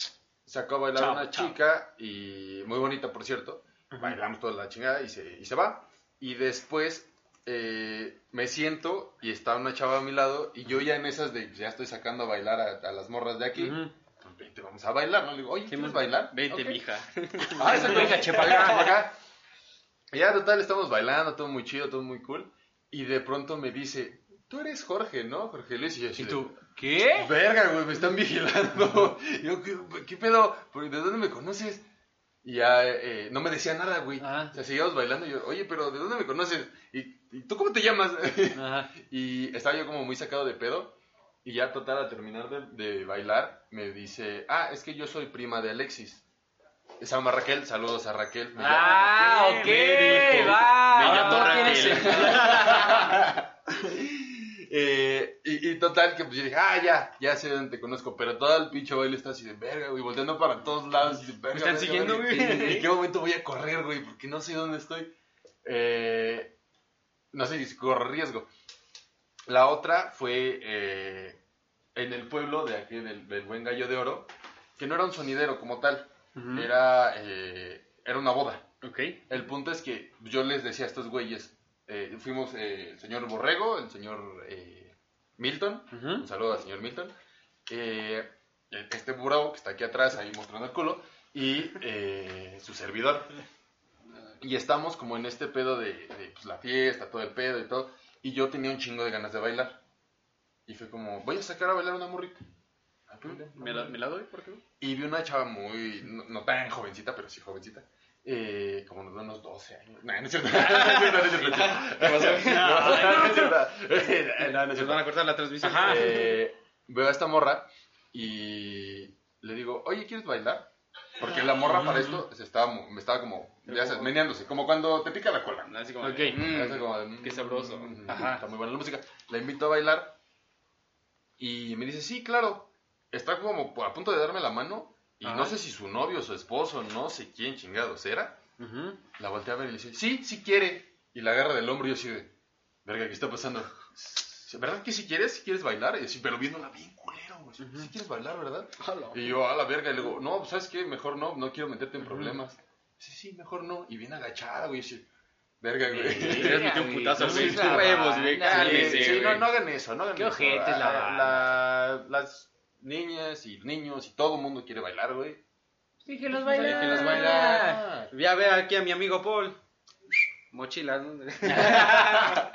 Sacó a bailar Chavo, una chavo. chica y muy bonita, por cierto. Bailamos toda la chingada y se, y se va. Y después eh, me siento y está una chava a mi lado y yo ya en esas de ya estoy sacando a bailar a, a las morras de aquí. Ujú. Pues vente, vamos a bailar, ¿no? Le digo, oye, ¿quieres bailar? Vente, Ok. mija. Ah, exacto. Venga, chepa acá. Chepa acá. Y ya, total, estamos bailando, todo muy chido, todo muy cool. Y de pronto me dice, tú eres Jorge, ¿no? Jorge Luis. Y yo ¿Y tú? ¿Qué? Verga, güey, me están vigilando. Yo, ¿qué, qué pedo? ¿Por- ¿De dónde me conoces? Y ya eh, no me decía nada, güey. Ah. O sea, seguíamos bailando y yo, oye, pero ¿de dónde me conoces? ¿Y, y tú cómo te llamas? Ajá. y estaba yo como muy sacado de pedo. Y ya total, a terminar de, de bailar, me dice, ah, es que yo soy prima de Alexis. Se llama Raquel, saludos a Raquel. Me Ah, ok, Me dijo, va. me todo Raquel. Eh, y, y total, que pues yo dije, ah, ya, ya sé dónde te conozco. Pero todo el pinche baile está así de verga, güey, volteando para todos lados. y de, verga, están verga, siguiendo, güey? ¿En qué momento voy a correr, güey? Porque no sé dónde estoy. Eh, no sé si corro riesgo. La otra fue eh, en el pueblo de aquí, del, del Buen Gallo de Oro, que no era un sonidero como tal, Era, eh, era una boda. Ok. El punto es que yo les decía a estos güeyes, eh, fuimos eh, el señor Borrego, el señor eh, Milton, un saludo al señor Milton, este burro que está aquí atrás ahí mostrando el culo, y su servidor. Y estamos como en este pedo de, de, pues, la fiesta, todo el pedo y todo, y yo tenía un chingo de ganas de bailar. Y fue como, voy a sacar a bailar una morrita. ¿Me la, me la doy? ¿Por qué? y vi una chava muy, no, no tan jovencita, pero sí jovencita, eh, como de unos 12 años. No, no es cierto. No, no es cierto. No, no es cierto. No, no es Se van a cortar la transmisión. Eh, veo a esta morra y le digo, oye, ¿quieres bailar? Porque la morra para esto se estaba, me estaba como, ya sabes, meneándose, como cuando te pica la cola. Así como, Ok. mm, Hace como de, mm, qué sabroso. mm, Ajá. Está muy buena la música. La invito a bailar y me dice, sí, claro. Está como a punto de darme la mano y Ajá. no sé si su novio, su esposo, no sé quién chingados era. La volteé a ver y le dice, sí, sí quiere. Y la agarra del hombro y yo así de, verga, ¿qué está pasando? ¿Verdad que si quieres? ¿Si quieres bailar? Y así, pero viéndola bien culero, güey. Si quieres bailar, ¿verdad? Y yo, a la verga, y le digo, no, pues, ¿sabes qué? Mejor no, no quiero meterte en problemas. Sí, sí, mejor no. Y bien agachada, güey, así, verga, güey. Un putazo, güey. Huevos, güey. Sí, no, no hagan eso, no hagan Qué eso. ojete es la Ah, la- Las niñas y niños y todo el mundo quiere bailar, güey. Déjenlos Déjenlos bailar. bailar. Ya ve aquí a mi amigo Paul. Mochilas, ¿no?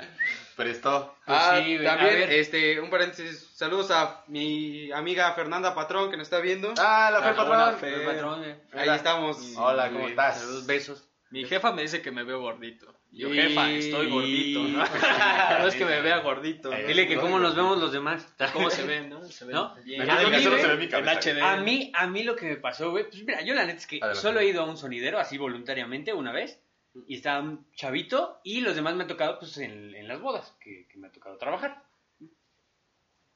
prestó. Pues ah, sí, güey, a también, este, un paréntesis, saludos a mi amiga Fernanda Patrón que nos está viendo. Ah, la Fer Ah, buena Patrón. Patrón, eh. Ahí estamos. Hola, ¿cómo estás? Saludos, besos. Mi jefa me dice que me veo gordito. Yo, Y- jefa, estoy gordito, ¿no? no es que me vea gordito. ¿no? Dile que cómo nos vemos los demás. ¿Cómo se ven, no? Se ven ¿No? bien. Me dijeron que solo se ve mi en cabeza, HD. A mí, a mí lo que me pasó, güey, pues mira, yo la neta es que Adelante. solo he ido a un sonidero así voluntariamente una vez y estaba un chavito y los demás me ha tocado pues en, en las bodas que, que me ha tocado trabajar.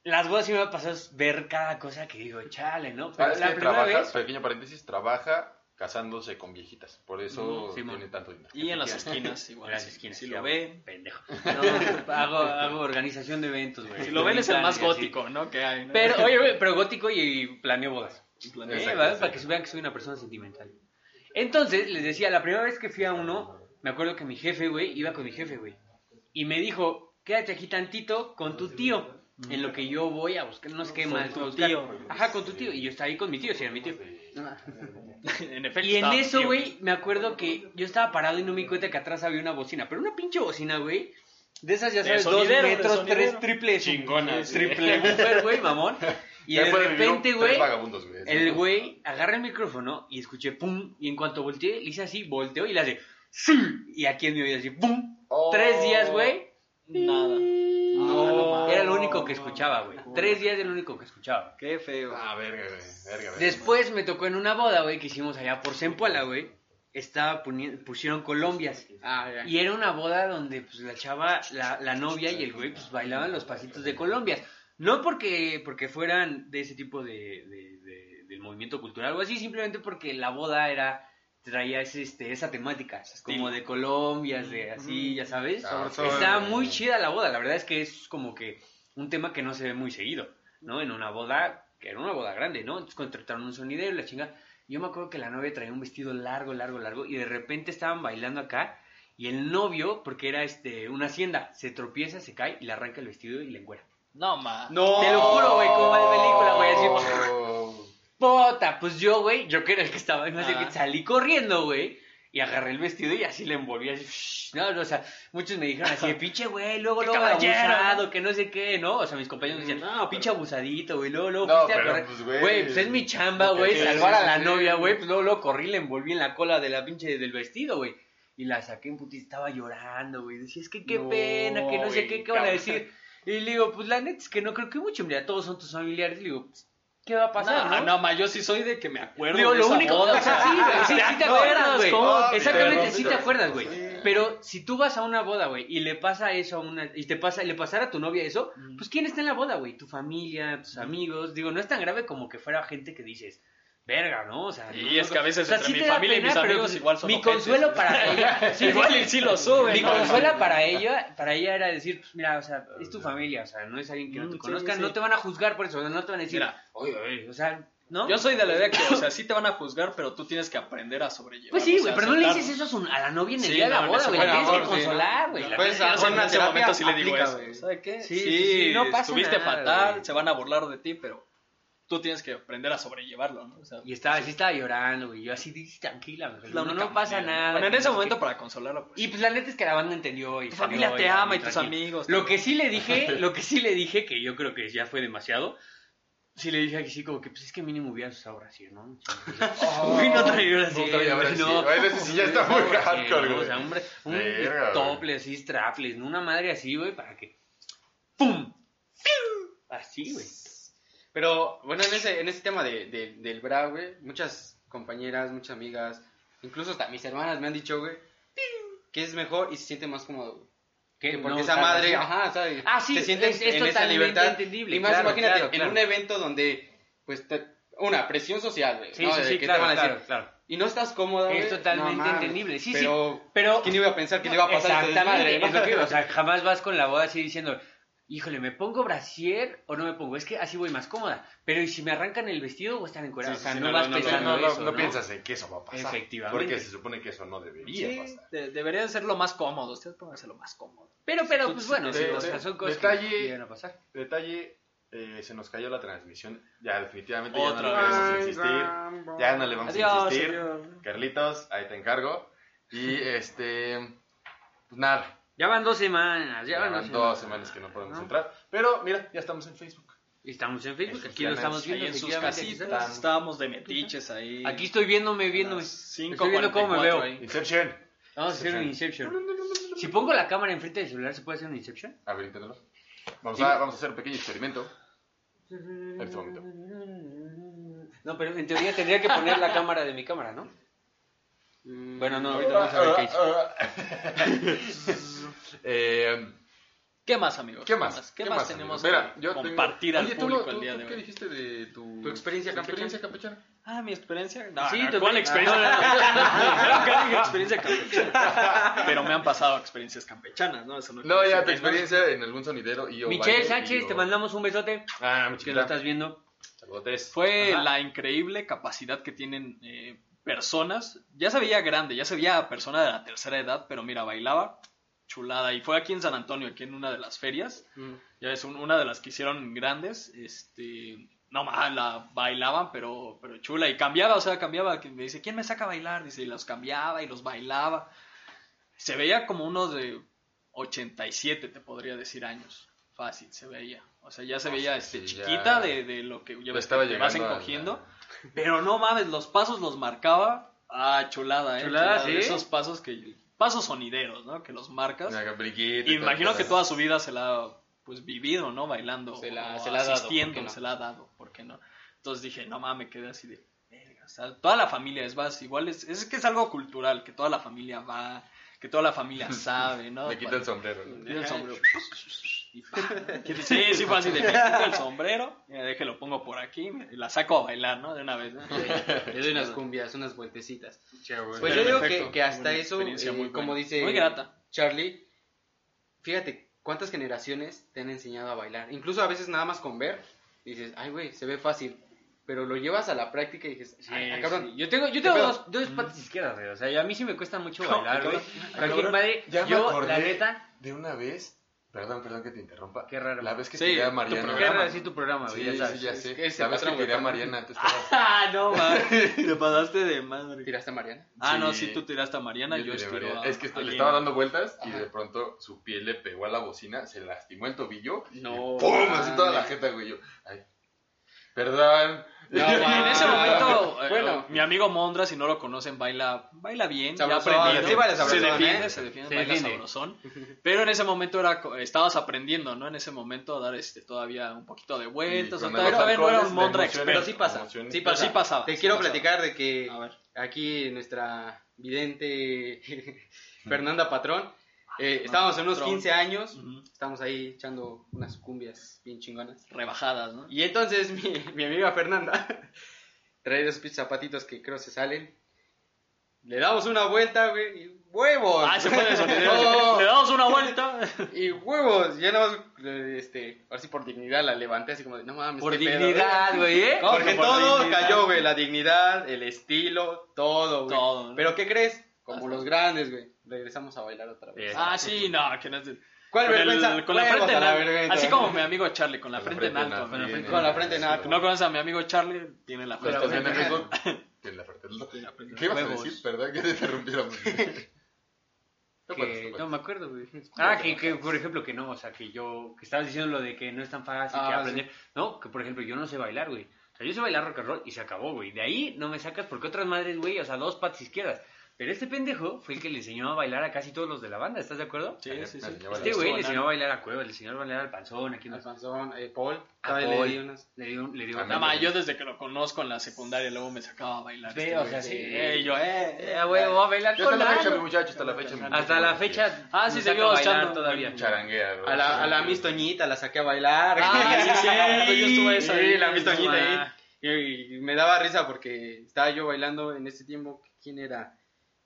Las bodas sí me ha pasado ver cada cosa que digo, chale, ¿no? Pero Ah, es la que primera trabaja, vez... pequeño paréntesis, trabaja casándose con viejitas. Por eso sí, tiene tanto dinero. Y en las esquinas igual. En las esquinas, Si sí, lo ven. Pendejo. No, hago, hago organización de eventos, güey. Si lo ven es el más así. gótico, ¿no? Que hay, ¿no? Pero, oye, pero gótico y planeo bodas. Planeo. Eh, Exacto, ¿vale? exacto. Para que vean que soy una persona sentimental. Entonces, les decía, la primera vez que fui a uno, me acuerdo que mi jefe, güey, iba con mi jefe, güey. Y me dijo, quédate aquí tantito con tu tío. En lo que yo voy a buscar, no sé qué Con más. tu a buscar. tío. Ajá, con tu tío. Y yo estaba ahí con mi tío, si era mi tío. en efecto. Y en estaba eso, güey, me acuerdo que yo estaba parado y no me di cuenta que atrás había una bocina. Pero una pinche bocina, güey. De esas, ya sabes, dos metros, tres triple Chingonas, sí, Triple güey, mamón. Y de repente, güey. el güey agarra el micrófono y escuché pum. Y en cuanto volteé, le hice así, volteó y le hace sí. Y aquí en mi oído así, pum. Oh. Tres días, güey. Nada. No, era lo único que escuchaba, güey. Tres días era lo único que escuchaba. Qué feo. Ah, verga, güey. Verga, verga. Después me tocó en una boda, güey, que hicimos allá por Zempoala, güey. Estaba pusieron colombias. Ah, ya. Y era una boda donde pues la chava, la, la novia y el güey pues bailaban los pasitos de colombias. No porque, porque fueran de ese tipo de, de- de- del movimiento cultural o así, simplemente porque la boda era traía ese, este, esa temática, como de colombias, de así, ya sabes. Ok. Estaba muy chida la boda, la verdad es que es como que un tema que no se ve muy seguido, ¿no? En una boda, que era una boda grande, ¿no? Entonces contrataron un sonidero y la chinga. Yo me acuerdo que la novia traía un vestido largo, largo, largo, y de repente estaban bailando acá, y el novio, porque era este una hacienda, se tropieza, se cae y le arranca el vestido y le encuera. No, ma. No. Te lo juro, güey, como de película, güey, así. Puta, pues yo, güey, yo que era el que estaba, no sé qué, salí corriendo, güey, y agarré el vestido y así le envolví así. shh, No, no, o sea, muchos me dijeron así, pinche güey, luego, ¡Qué luego abusado, que no sé qué, ¿no? O sea, mis compañeros me decían, no, pinche abusadito, güey, luego, luego No, a pero, correr. pues, güey, Güey, pues es mi chamba, güey, salvar a la sí. novia, güey, pues luego, luego corrí, le envolví en la cola de la pinche del vestido, güey. Y la saqué en putis, estaba llorando, güey. Decía, es que qué No, pena, que no sé qué, qué van a decir. Y le digo, pues la neta es que no creo que mucho, mira, todos son tus familiares. Le digo, pues, ¿qué va a pasar, no, no? no, ma, yo sí soy de que me acuerdo Digo, de lo esa único, boda, o sea, sí, güey, sí, sí te acuerdas, güey. Exactamente, Pero- sí te acuerdas, güey. Pero si tú vas a una boda, güey, y le pasa eso a una, y te pasa, le pasara a tu novia eso, pues ¿quién está en la boda, güey? Tu familia, tus amigos. Digo, no es tan grave como que fuera gente que dices, verga, ¿no? O sea, Y no- es que a veces o sea, entre sí mi te da familia y mis pero, amigos pues, igual son Mi ojetes. consuelo para ella, sí, Igual sí, y sí lo suben. mi ¿no? consuela para ella, para ella era decir, pues mira, o sea, es tu familia, o sea, no es alguien que no Mm, te sí, conozca, sí. no te van a juzgar por eso, o sea, no te van a decir, Mira. oye, oye, o sea, ¿no? Yo soy de la idea que, o sea, sí te van a juzgar, pero tú tienes que aprender a sobrellevar. Pues sí, o güey, sea, pero no le aceptar. dices eso a, su- a la novia en el Sí, día de la no, boda, güey, la tienes que sí, ¿no? consolar, güey. la Pues, tienes que ah, Yo en ese momento sí le digo aplica, eso. ¿Sabes qué? Sí, Sí, sí, sí, no pasa estuviste nada, fatal, güey. se van a burlar de ti, pero tú tienes que aprender a sobrellevarlo, ¿no? O sea, Y estaba, así estaba llorando, güey. Yo así, "Dice, tranquila, güey. No, no pasa manera. nada. Bueno, en que ese momento qué. para consolarlo, pues. Y pues la neta es que la banda entendió y tu familia te ama y tranquilo. tus amigos. Lo que sí le dije, lo que sí le dije, que yo creo que ya fue demasiado, sí le dije que sí, como que pues es que mínimo hubieras usado Brasil, ¿no? Uy, no traía Brasil. No traía Brasil. no. Ay, ese sí ya está muy hardcore, güey. O sea, hombre, un Verga, güey. tople así, strapless, ¿no? una madre así, güey, para que ¡pum! Así, güey. Pero bueno, en ese, en ese tema de, de- del bra, güey, muchas compañeras, muchas amigas, incluso hasta mis hermanas me han dicho, güey, que es mejor y se siente más cómodo, güey. Que Que porque no esa usar madre, Brasil. ajá, ¿sabes? Ah, sí, te sientes es- es en esa libertad. entendible, Y más claro, imagínate, claro, claro. en un evento donde, pues, te- una presión social, güey. Sí, ¿no? sí, sí, te claro, van a decir, claro, claro. Y no estás cómoda, Es totalmente no entendible, sí, sí, pero, pero- ¿quién iba a pensar que le iba a pasar este Exactamente, desmadre, no? es lo que o sea, jamás vas con la boda así diciendo, híjole, ¿me pongo brasier o no me pongo? Es que así voy más cómoda. Pero ¿y si me arrancan el vestido o están encuerados? Sí, o sea, sí, no, no, vas no, no, pensando no, no, eso, no piensas en que eso va a pasar. Efectivamente. Porque se supone que eso no debería Sí, pasar. de- debería de ser lo más cómodo. Ustedes pónganse lo más cómodo. Pero, pero, pues bueno, de- sí, o sea, son cosas detalle- que llegan a pasar. Detalle, eh, se nos cayó la transmisión. Ya, definitivamente Otra ya no le vamos a insistir. Ya no le vamos a insistir. adiós. Carlitos, ahí te encargo. Y este. Pues nada. Ya van dos semanas, ya, Ya van dos dos semanas. que no podemos ¿No? entrar. Pero mira, ya estamos en Facebook. Estamos en Facebook, En aquí lo estamos Ahí viendo. en sus casitas, estamos. estábamos de metiches ahí. Aquí estoy viéndome, viéndome. Cinco Estoy viendo cómo me veo. ahí. Inception. Vamos a hacer un Inception. Si pongo la cámara enfrente del celular, ¿se puede hacer un Inception? A ver, inténtalo. Vamos, a, vamos a hacer un pequeño experimento. En este momento. No, pero en teoría tendría que poner la cámara de mi cámara, ¿no? Bueno, no, ahorita vamos a ver qué hice. eh, ¿Qué más, amigos? ¿Qué más? ¿Qué, más tenemos amigos? Mira, que yo tengo- compartir al Oye, tú público no- el tú- día tú de ¿Qué hoy? dijiste de tu, Tu experiencia campechana. campechana? Ah, mi experiencia. No, Sí, no, tu ¿cuál experiencia. experiencia? Nunca dije experiencia campechana. Pero me han pasado experiencias campechanas, ¿no? Eso no, No, ya, tu experiencia en algún sonidero y o Michelle Sánchez, te mandamos un besote. Ah, mi Que lo estás viendo. Saludotes. Fue Ajá. la increíble capacidad que tienen eh, personas. Ya se veía grande, ya se veía persona de la tercera edad, pero mira, bailaba chulada. Y fue aquí en San Antonio, aquí en una de las ferias. Mm. Ya es un- una de las que hicieron grandes. Este, no más, la bailaban, pero, pero chula. Y cambiaba, o sea, cambiaba. Me dice, ¿quién me saca a bailar? Dice, y los cambiaba y los bailaba. Se veía como unos de 87, te podría decir, años. Fácil, se veía. O sea, ya se veía este, sí, ya- chiquita de, de lo que ya estaba que te vas la- encogiendo. Pero no mames, los pasos los marcaba. Ah, chulada, eh. Chulada, de ¿sí? Esos pasos que. Pasos sonideros, ¿no? Que los marcas. Y imagino que toda su vida se la ha pues vivido, ¿no? Bailando, Se la- o se la ha dado, asistiendo, ¿por qué no? se la ha dado, ¿por qué no? Entonces dije, no mames, quedé así de, verga, o sea, toda la familia es más, igual es, es que es algo cultural, que toda la familia va, que toda la familia sabe, ¿no? Me quita el sombrero. ¿no? Me quita el sombrero. Sí, sí fue así de, me quito el sombrero, mira, deje, lo pongo por aquí, y la saco a bailar, ¿no? De una vez, ¿no? Le doy unas cumbias, unas vueltecitas. Pues Pero yo digo que, que hasta una eso, eh, muy como buena, dice muy grata. Charlie, fíjate cuántas generaciones te han enseñado a bailar. Incluso a veces nada más con ver, dices, ay güey, se ve fácil. Pero lo llevas a la práctica y dices, Sí, ay, ah, cabrón. sí. Yo tengo, yo ¿Qué tengo dos, dos patas izquierdas, güey. O sea, a mí sí me cuesta mucho bailar, güey. Cualquier madre, Ya me yo, acordé la neta, de una vez. Perdón, perdón que te interrumpa. Qué raro. La vez que Sí, tiré a tu Mariana. qué raro así tu programa, Sí, ya sí, ya sé. que La vez que tiré a. Mariana, tú estabas. Ah, no, mames. Te pasaste de madre. ¿Tiraste a Mariana? Ah, no, Sí. tú tiraste a Mariana, yo, tiré a estiro Mariana. a Es que le estaba dando vueltas y de pronto su piel le pegó a la bocina, se lastimó el tobillo. No. Y ¡Pum! Así toda la jeta, güey. Yo, ay. Perdón. Y en ese momento, eh, Bueno. mi amigo Mondra, si no lo conocen, baila, baila bien, ya Sabrosón, aprendido. sí baila se defiende, ¿eh? se defiende, Se baila defiende. sabrosón. Pero en ese momento era, estabas aprendiendo, ¿no? En ese momento dar este todavía un poquito de vueltas. O todavía no era un Mondra experto. Pero sí pasa, Emociones. sí Pero pasa. sí pasaba, Te sí quiero pasaba. platicar de que aquí nuestra vidente Fernanda Patrón, eh, estábamos en unos Patrón. 15 años, Ujú. estábamos ahí echando unas cumbias bien chingonas. Rebajadas, ¿no? Y entonces mi, mi amiga Fernanda trae dos zapatitos que creo se salen. Le damos una vuelta, güey, y huevos. Ah, se fue de sonidero. No, Le damos una vuelta. y huevos. Ya nada más, eh, este, ahora sí por dignidad la levanté así como de, no mames, Por dignidad, güey, ¿eh? ¿Cómo Porque que por todo dignidad? cayó, güey. La dignidad, el estilo, todo, güey. Todo, ¿no? Pero ¿qué crees? Como los grandes, güey. Regresamos a bailar otra vez. Ah, sí, no, que no es de- ¿Cuál con, el- vergüenza? con la frente en la alto. Así como mi amigo Charlie, con la Con la frente en frente en alto. alto, ¿no? bien, Con la frente en alto. No conoces a mi amigo Charlie, tiene la frente en en alto. En la frente. la frente. ¿Qué ibas a decir? Perdón que te puedes, Que, no me acuerdo, güey. Ah, que, que, por ejemplo, que no, o sea, que yo, que estabas diciendo lo de que no es tan fácil que Ah, aprender. No, que por ejemplo, yo no sé bailar, güey. O sea, yo sé bailar rock and roll y se acabó, güey. De ahí no me sacas porque otras madres, güey, o sea, dos patas izquierdas. Pero este pendejo fue el que le enseñó a bailar a casi todos los de la banda, ¿estás de acuerdo? Sí, sí, sí. Este güey le enseñó a bailar a Cueva, le enseñó a bailar al panzón, aquí en los... Alfonso, eh, Paul. A todavía le Paul. di unas- Le dio, le dio Nada más, yo desde que lo conozco en la secundaria, luego me sacaba a bailar. Sí, este o sea, sí. Eh, yo, eh, Eh, güey, voy a bailar Yo hasta con la fecha, mi muchacho, hasta la fecha. mi Hasta la fecha. Ah, sí, seguimos saca a bailar echando. todavía. Charanguea, güey. A la, a la Miss Toñita la saqué a bailar. Ah, sí, cierto, yo estuve esa Sí, ahí, la Miss Toñita ahí. Ah. Y, y me daba risa porque estaba yo bailando en ese tiempo. ¿Quién era?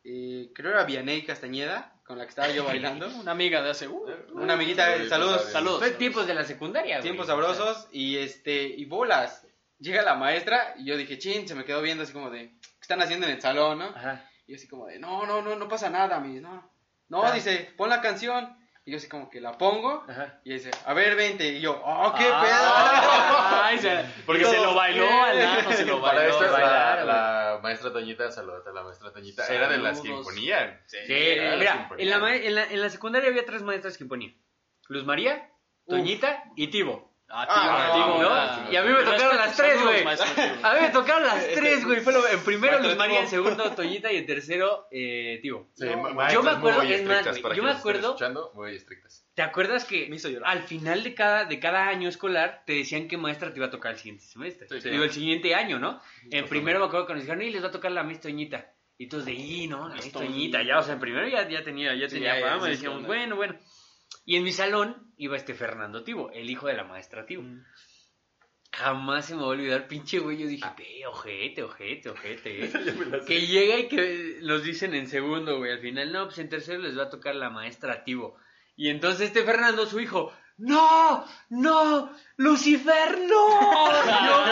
Eh, creo era Vianey Castañeda, con la que estaba yo bailando. Una amiga de hace. Uh, Una amiguita, Saluditos, saludos, saluditos. saludos. Fue tiempos de la secundaria, güey. Tiempos sabrosos y este y bolas. Llega la maestra y yo dije, chin, se me quedó viendo así como de, ¿qué están haciendo en el salón, no? Ajá. Y yo así como de, no, no, no, no pasa nada, mis, no. No, Ah. dice, pon la canción. Y yo así como que la pongo. Ajá. Y dice, a ver, vente. Y yo, oh, qué Ah, Ay, se- porque se lo bailó al nano, se lo Para bailó. esto, la, bailar, la maestra Toñita, saludos a la maestra Toñita, era de las que imponían. Sí, era las que mira, en la, ma- en, la, en la secundaria había tres maestras que imponían. Luz María, Toñita y Tibo. Ah, Ah, tío, no, tío, ¿no? ah, Y a mí me tocaron las tres, güey. A mí me tocaron las tres, güey. Fue lo- en primero Luz María, en segundo Toñita y en tercero eh, Tibo. Sí, Yo me acuerdo, es más, yo me acuerdo- escuchando, muy estrictas. ¿Te acuerdas que Me hizo llorar. al final de cada, de cada año escolar te decían qué maestra te iba a tocar el siguiente semestre? Sí, sí. Digo, el siguiente año, ¿no? En primero me acuerdo que nos dijeron, y les va a tocar la Miss Toñita. Y todos de, y no, la Miss Toñita. Ya, o sea, en primero ya, ya tenía, ya Sí, tenía fama. decíamos, bueno, bueno. Y en mi salón iba este Fernando Tibo, el hijo de la maestra Tibo. Jamás se me va a olvidar, pinche güey. Yo dije, ve, ojete, ojete, ojete. eh". que llega y que nos dicen en segundo, güey. Al final, no, pues en tercero les va a tocar la maestra Tibo. Y entonces este Fernando, su hijo, ¡No! ¡No! ¡Lucifer, no!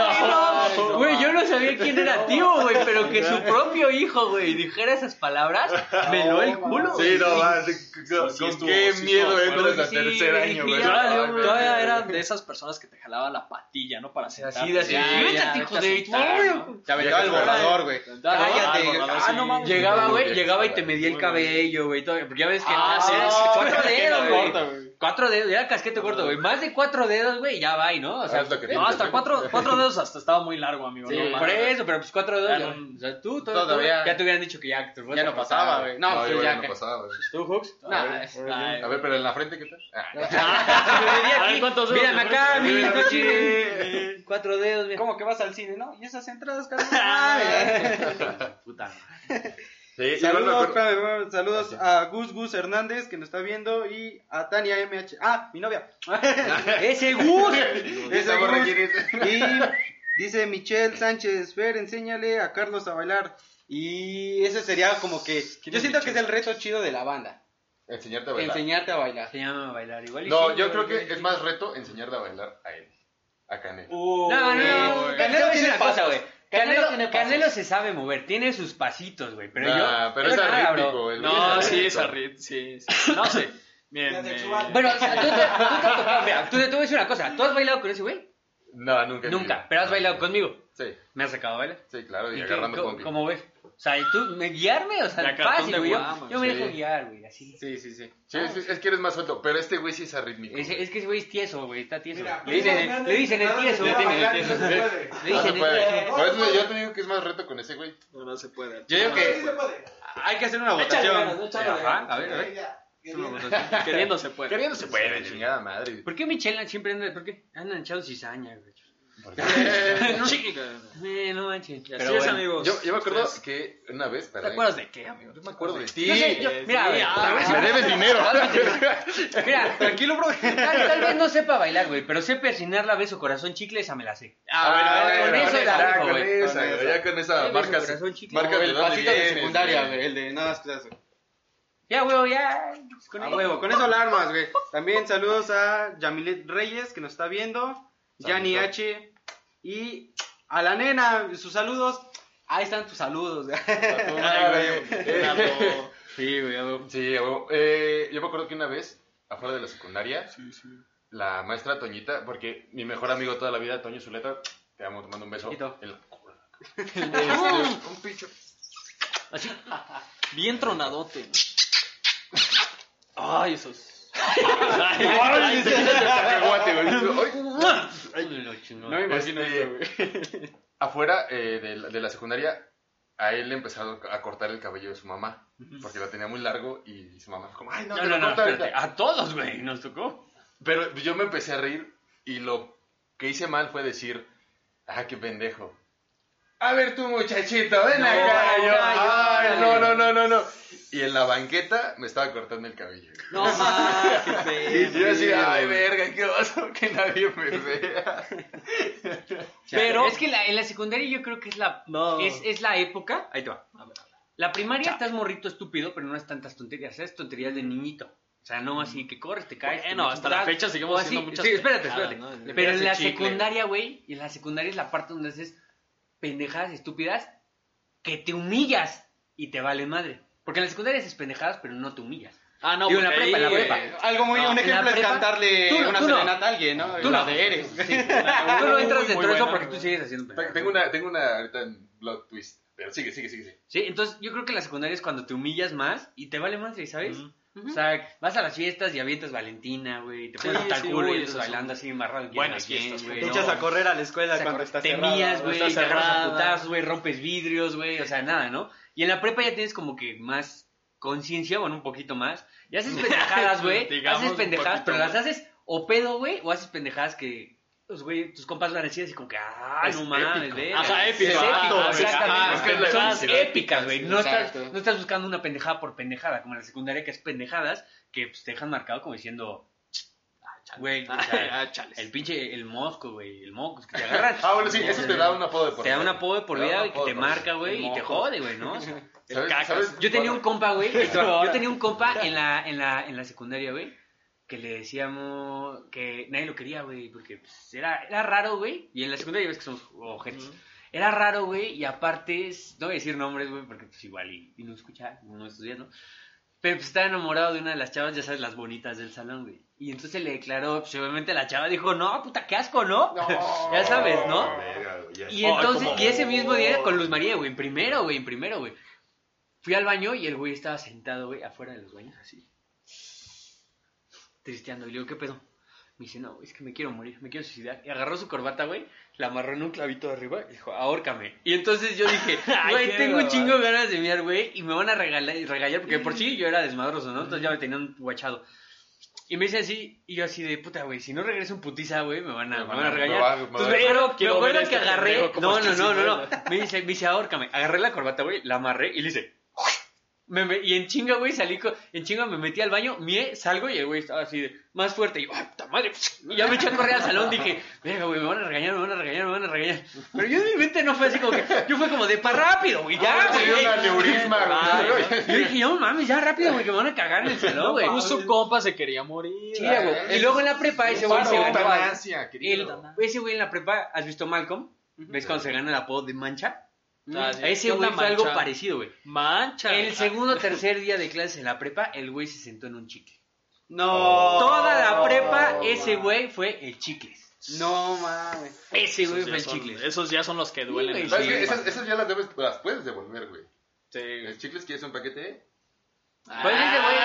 No. Güey, yo no sabía quién era tío, güey, pero que su propio hijo, güey, dijera esas palabras, me lo el culo. Sí, no, va, sí, con, qué sí miedo entras a Sí, tercer año, güey. Todavía, era de esas personas que te jalaba la patilla, ¿no? Para sentarte. Así de así, Ya, "Vete, hijo de- sentar, ¿no? Te aventaba el borrador, güey. Cállate. Ah, no mames. Llegaba, güey, llegaba y te medía el cabello, güey, todo, porque ya ves que Ah, ah, cuatro dedos, güey. Cuatro dedos, era casquete corto, güey. Más de cuatro dedos, güey, ya va, ¿no? O sea, Hasta que te- No, hasta cuatro, cuatro dedos hasta estaba muy largo, amigo. Sí, no por eso, pero pues cuatro dedos. Ya Ya, no- o sea, tú, todo, Todavía- ya te hubieran dicho que ya te Ya no pasaba, güey. No, No, pues ya. no pasaba, güey. ¿Tú, Hooks? Nah, Ay, A ver, pero en la frente, ¿qué tal? Ah. ¿cuántos dedos te acá, mi cochín. Cuatro dedos, mira. ¿Cómo que vas al cine, no? ¿Y esas entradas, carnal? Puta. Sí, Saludos, espérame, saludos a Gus Gus Hernández que nos está viendo y a Tania MH. Ah, mi novia. ¡Ese Gus! Ese Gus. Y dice Michelle Sánchez, Fer, enséñale a Carlos a bailar. Y ese sería como que... Yo siento que es el reto chido de la banda. Enseñarte a bailar. Enseñarte a bailar. Se llama bailar igual. y No, sí, yo creo que es más reto enseñarte a bailar a él. A Canel. No, no, no. Uy. Canelo güey. Canelo se sabe mover, tiene sus pasitos, güey. Pero Nah, yo. pero yo es arrítmico, bro. el No, sí, es arrit, sí, sí. No sé. Eh, Bueno, tú te, tú mira, tú te, voy a decir una cosa. ¿Tú has bailado con ese güey? No, nunca. Nunca, pero has bailado conmigo. Sí, Me has sacado a bailar. sí, claro, y, ¿Y qué- agarrando cómo ves? O sea, ¿y tú, me guiarme, o sea, fácil, güey. Yo, Guama, yo me sí. dejo guiar, güey, así. Sí, sí, sí. Sí, es, es que eres más suelto, pero este güey sí es arrítmico. Es, que ese güey es tieso, güey, está tieso. Mira, le, dicen, le dicen el tieso. Le dicen no se el puede. tieso. Le No se dicen el puede. tieso. Por eso yo te digo que es más reto con ese güey. no, no se puede. Yo digo que hay que hacer una votación. a ver, a ver. Queriendo se puede. Queriendo se puede, chingada madre. ¿Por qué Michelle siempre anda, por qué? Andan echados cizaña, güey. Chica. Eh, no manches. Y así Pero es, bueno. amigos. Yo, yo me acuerdo Ustedes- que una vez, ¿Te perdón, acuerdas de qué, amigo? Yo me acuerdo de ti. Yo sé, yo- mira, a ver, ah, Me debes dinero. Mira, Tranquilo, bro. tal, tal vez no sepa bailar, güey, pero sé persinar la beso corazón chicle, esa me la sé. Ah, bueno, con eso la ya, con güey. esa, Con güey, esa. ya con esa Beso, marcas, corazón, chicle. marcas Como el pasito de secundaria, güey. El de nada más que eso. Ya, güey, ya. A huevo, con eso alarmas, güey. También saludos a Yamilet Reyes, que nos está viendo. Yanni H. Y a la nena, sus saludos. Ahí están tus saludos. Ay, güey. Sí, güey. Sí. Eh, yo me acuerdo que una vez, afuera de la secundaria, la maestra Toñita, porque mi mejor amigo toda la vida, Toño Zuleta, te amo, te mando un beso. Chiquito. En la- Este, un pincho. Así. Bien tronadote. Ay, esos. No me imagino Este, güey. afuera eh, de, la, de la secundaria, a él le empezaron a cortar el cabello de su mamá, porque lo tenía muy largo y su mamá fue como, ay, no, No, te no, lo no, corta espérate. ahorita". A todos, güey, nos tocó. Pero yo me empecé a reír y lo que hice mal fue decir, ah, qué pendejo. A ver tú, muchachito, ven No, acá. Yo, ay, no, no, no, no, no. Y en la banqueta me estaba cortando el cabello. No mames, qué Y yo así, ay, verga, qué oso que nadie me vea. Pero es que la- en la secundaria yo creo que es la No. es, es la época. Ahí te va. La primaria estás morrito estúpido, pero no es tantas tonterías, es tonterías de niñito. O sea, no así que corres, te caes. te Bueno, metes hasta la fecha seguimos así. haciendo muchas Sí, espérate, espérate. ¿no? Pero en la secundaria, güey, y en la secundaria es la parte donde haces pendejadas estúpidas que te humillas y te vale madre. Porque en la secundaria haces pendejadas, pero no te humillas. Ah, no, Digo, en la porque prepa, en la prepa. eh, Algo muy, No, un ejemplo es prepa- cantarle Tú una tú no. serenata a alguien, ¿no? Tú la no. de Eres. Tú no entras Muy dentro de eso porque tú sigues haciendo Te- Tengo una, tengo una ahorita en Blood Twist. Pero sigue, sigue, sigue. sigue. Sí, entonces yo creo que la secundaria es cuando te humillas más y te vale madre, ¿sabes? O sea, vas a las fiestas y avientas Valentina, güey, te Sí, pones tal sí, culo uy, y estás bailando así embarrado. en buenas fiestas, quién, Te güey, echas no. a correr a la escuela O sea, cuando estás te mías, güey, te agarras a putazos, güey, rompes vidrios, güey, o sea, nada, ¿no? Y en la prepa ya tienes como que más conciencia, bueno, un poquito más. Y haces pendejadas, güey, haces pendejadas, pero las más. haces o pedo, güey, o haces pendejadas que, pues, güey, tus compas van a decir así como que, ah, Es no mames, güey. Ajá, épico, exactamente. Son épicas, güey. No estás, no estás buscando una pendejada por pendejada, como en la secundaria que es pendejadas, que pues, te dejan marcado como diciendo, güey, o sea, Ah, chales. el pinche, el mosco, güey, el mocos que te agarran. Ah, bueno, sí, eso te da un apodo de por Te da un vida. apodo de por vida, güey, que te vida. marca, güey, y te jode, güey, ¿no? ¿Sabes- cacas. sabes Yo tenía un compa, güey, yo tenía un compa en la, en la, en la secundaria, güey, que le decíamos que nadie lo quería, güey, porque pues, era, era raro, güey, y en la secundaria ves que somos ojetes. Era raro, güey, y aparte, es- no voy a decir nombres, güey, porque pues igual y, y no escucha, no estudia, ¿no? Pero pues estaba enamorado de una de las chavas, ya sabes, las bonitas del salón, güey. Y entonces le declaró, pues obviamente la chava dijo, no, puta, qué asco, ¿no? ya sabes, ¿no? Ya. Y entonces, y ese mismo día con Luz María, güey, en primero, güey, en primero, güey. Fui al baño y el güey estaba sentado, güey, afuera de los baños, así. Tristeando. Y le digo, ¿qué pedo? Me dice, no, es que me quiero morir, me quiero suicidar. Y agarró su corbata, güey, la amarró en un clavito de arriba y dijo, ahórcame. Y entonces yo dije, güey, tengo un chingo de ganas de mirar, güey, y me van a regalar, regañar, porque por sí yo era desmadroso, ¿no? Entonces ya me tenían guachado. Y me dice así, y yo así de puta, güey, si no regreso en putiza, güey, me van a, me van a regañar. me Entonces a- me acuerdo, que agarré, no, no, no, no, no, me dice, me dice, ahórcame, agarré la corbata, güey, la amarré y le hice, me, me- y en chinga, güey, salí, co- en chinga me metí al baño, mié, salgo y el güey estaba así de, más fuerte, y yo, ¡ay, puta madre! Y ya me eché a correr al salón, dije, venga, güey, me van a regañar, me van a regañar, me van a regañar. Pero yo en mi mente no fue así como que, yo fue como de, pa' rápido, güey, ya, Ah, güey. Yo dije, no mames, ya rápido, güey, que me van a cagar en el salón, güey. Su compa se quería morir. Sí, güey. Y luego en la prepa ese güey se ganó. ese güey en la prepa, ¿has visto Malcolm? ¿Ves cuando se gana el apodo de mancha? Ah, sí. Ese ¿Qué güey fue algo parecido, güey. Mancha. El segundo o tercer día de clases en la prepa, el güey se sentó en un chicle. No. Toda la prepa, ese güey fue el chicles. No mames. Ese güey fue el son, chicles. esos ya son los que duelen. güey, ¿Sabes sí. esas ya las debes, las puedes devolver, güey. Sí. ¿El chicles quieres un paquete? Pues ese güey,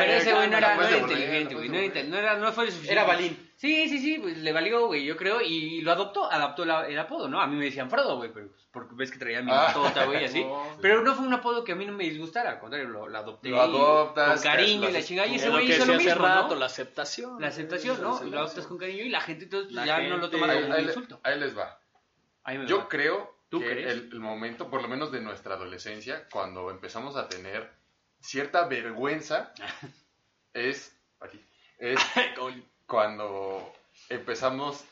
pero ese güey no era, no era inteligente, güey. No era, no era, no fue lo suficiente. Era Balín. Sí, sí, sí, pues le valió, güey, yo creo, y lo adoptó, adaptó la- el apodo, ¿no? A mí me decían Frodo, güey, pero pues, porque ves que traía mi Ah. mascota, güey, así. Pero no fue un apodo que a mí no me disgustara, al contrario, lo, lo adopté. Lo adoptas, Con cariño y la chingada, y ese güey hizo lo mismo, rato, ¿no? la aceptación. La aceptación, ¿no? Lo adoptas con cariño y la gente entonces pues, ya no lo toma como un insulto. ahí les va. Ahí me Yo va. creo ¿Tú que el momento, por lo menos de nuestra adolescencia, cuando empezamos a tener cierta vergüenza, es, aquí, es cuando empezamos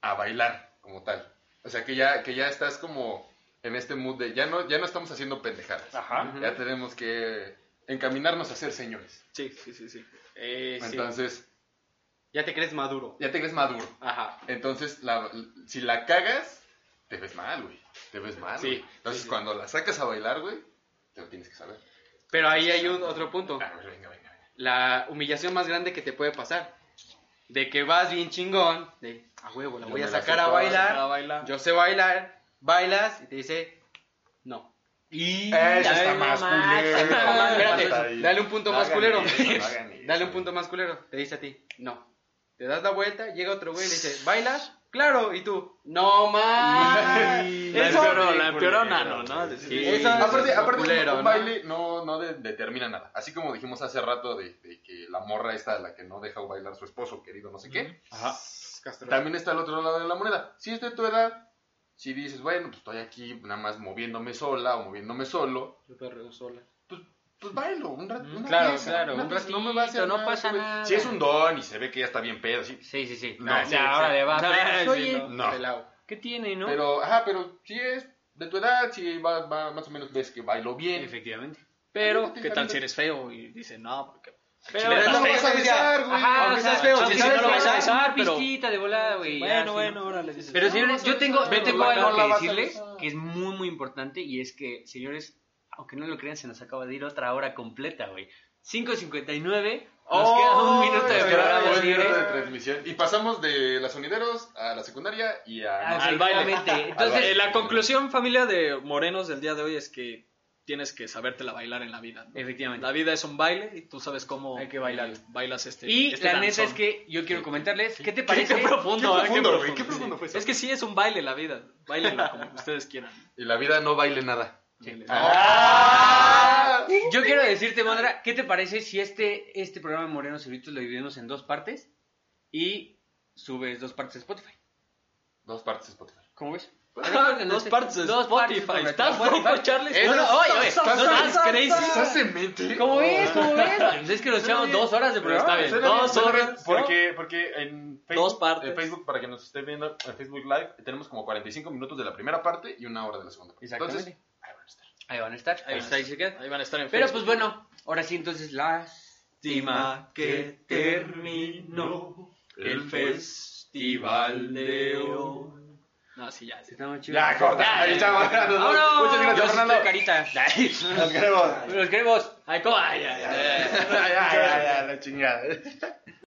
a bailar como tal. O sea, que ya, que ya estás como en este mood de, ya no, ya no estamos haciendo pendejadas. Ajá. Ya tenemos que encaminarnos a ser señores. Sí, sí, sí, sí. Eh, sí. Entonces, Ya te crees maduro. ya te crees maduro. Ajá. Entonces, la- si la cagas, te ves mal, güey. Te ves mal, Sí, güey. Entonces, sí, sí. cuando la sacas a bailar, güey, te lo tienes que saber. Pero ahí hay un otro punto. Ah, venga, venga, venga. La humillación más grande que te puede pasar. De que vas bien chingón. De, a huevo, la voy a sacar a bailar. Yo sé bailar. Bailas y te dice, no. Y... Eso está más culero. Espérate, dale un punto más culero. Dale un punto más culero. Te dice a ti, no. Te das la vuelta, llega otro güey y le dice, ¿bailas? Claro, y tú, no más. La empeoró, la empeoró Nano, ¿no? Sí, Eso- Aparte, aparte culero, un, baile no, no de- determina nada. Así como dijimos hace rato de, de que la morra esta, la que no deja bailar su esposo querido, no sé qué. Ajá. También está el otro lado de la moneda. Si es de tu edad, si dices, bueno, pues estoy aquí nada más moviéndome sola o moviéndome solo, Yo perreo sola. Pues, bailo un rato. Claro, pieza, claro, una un ratito, no me va a hacer no nada, pasa nada. Si es un don y se ve que ya está bien pedo, sí. Sí, sí, sí. No, Ah, sí, ya, ahora sí. le va. Sí, oye, no. ¿qué tiene, no? Pero, ajá, pero si es de tu edad, si va, va- más o menos ves que bailo bien. Efectivamente. Pero, ¿qué tal si eres feo? Y dice, no, porque... Pero, Pero no lo vas a feo, besar, güey. Ajá, Aunque o sea, feo, si no lo vas a besar, pero- pistita de volada, güey. Bueno, bueno, ahora le dices... Pero No, señores, yo a tengo, yo tengo algo que a decirles que es muy, muy importante y es que, señores, aunque no lo crean, se nos acaba de ir otra hora completa, güey. 5.59. Nos Oh, queda un minuto de programa de transmisión. Y pasamos de las sonideros a la secundaria y a... Ah, Al baile. Entonces, la conclusión, familia de Morenos del día de hoy es que tienes que sabértela bailar en la vida. ¿no? efectivamente. La vida es un baile y tú sabes cómo Hay que bailar. eh, bailas este Y este la neta es que yo quiero comentarles, ¿qué te parece? qué profundo, Qué ¿eh? profundo, güey, profundo, qué profundo sí. fue eso. Es que sí es un baile la vida. Bailenla como ustedes quieran. Y la vida no baile nada. Ah. Yo quiero decirte, Mondra, ¿qué te parece si este, este programa de Morenos Eruditos lo dividimos en dos partes y subes dos partes de Spotify? Dos partes de Spotify. ¿Cómo ves? Dos partes de Dos partes de Spotify. Spotify. ¿Estás loco, Charlie? Eh, no, no, oye, oye, Estás- no, estás no, crazy. ¿Estás demente? ¿Cómo ves? ¿Cómo ves? Es que nos echamos dos horas de programa. está bien. Dos horas, Porque, porque en Facebook, Dos partes. en Facebook, para que nos esté viendo en Facebook Live, tenemos como 45 minutos de la primera parte y una hora de la segunda parte. Exactamente. Entonces, ahí van a estar. Ahí van a estar. Ahí está, ahí se queda. Ahí van a estar en Pero Facebook. pues bueno, ahora sí, entonces lástima que terminó el festival de hoy. No, sí, ya. sí. Está muy chido. Ya, corta. Ahí está, bueno, ¡Vámonos! Muchas gracias, Yo Fernando. estoy carita. Nos queremos. Los queremos. Ay, ¿cómo? Ay, ay, ay. ya, ya, ya, la chingada.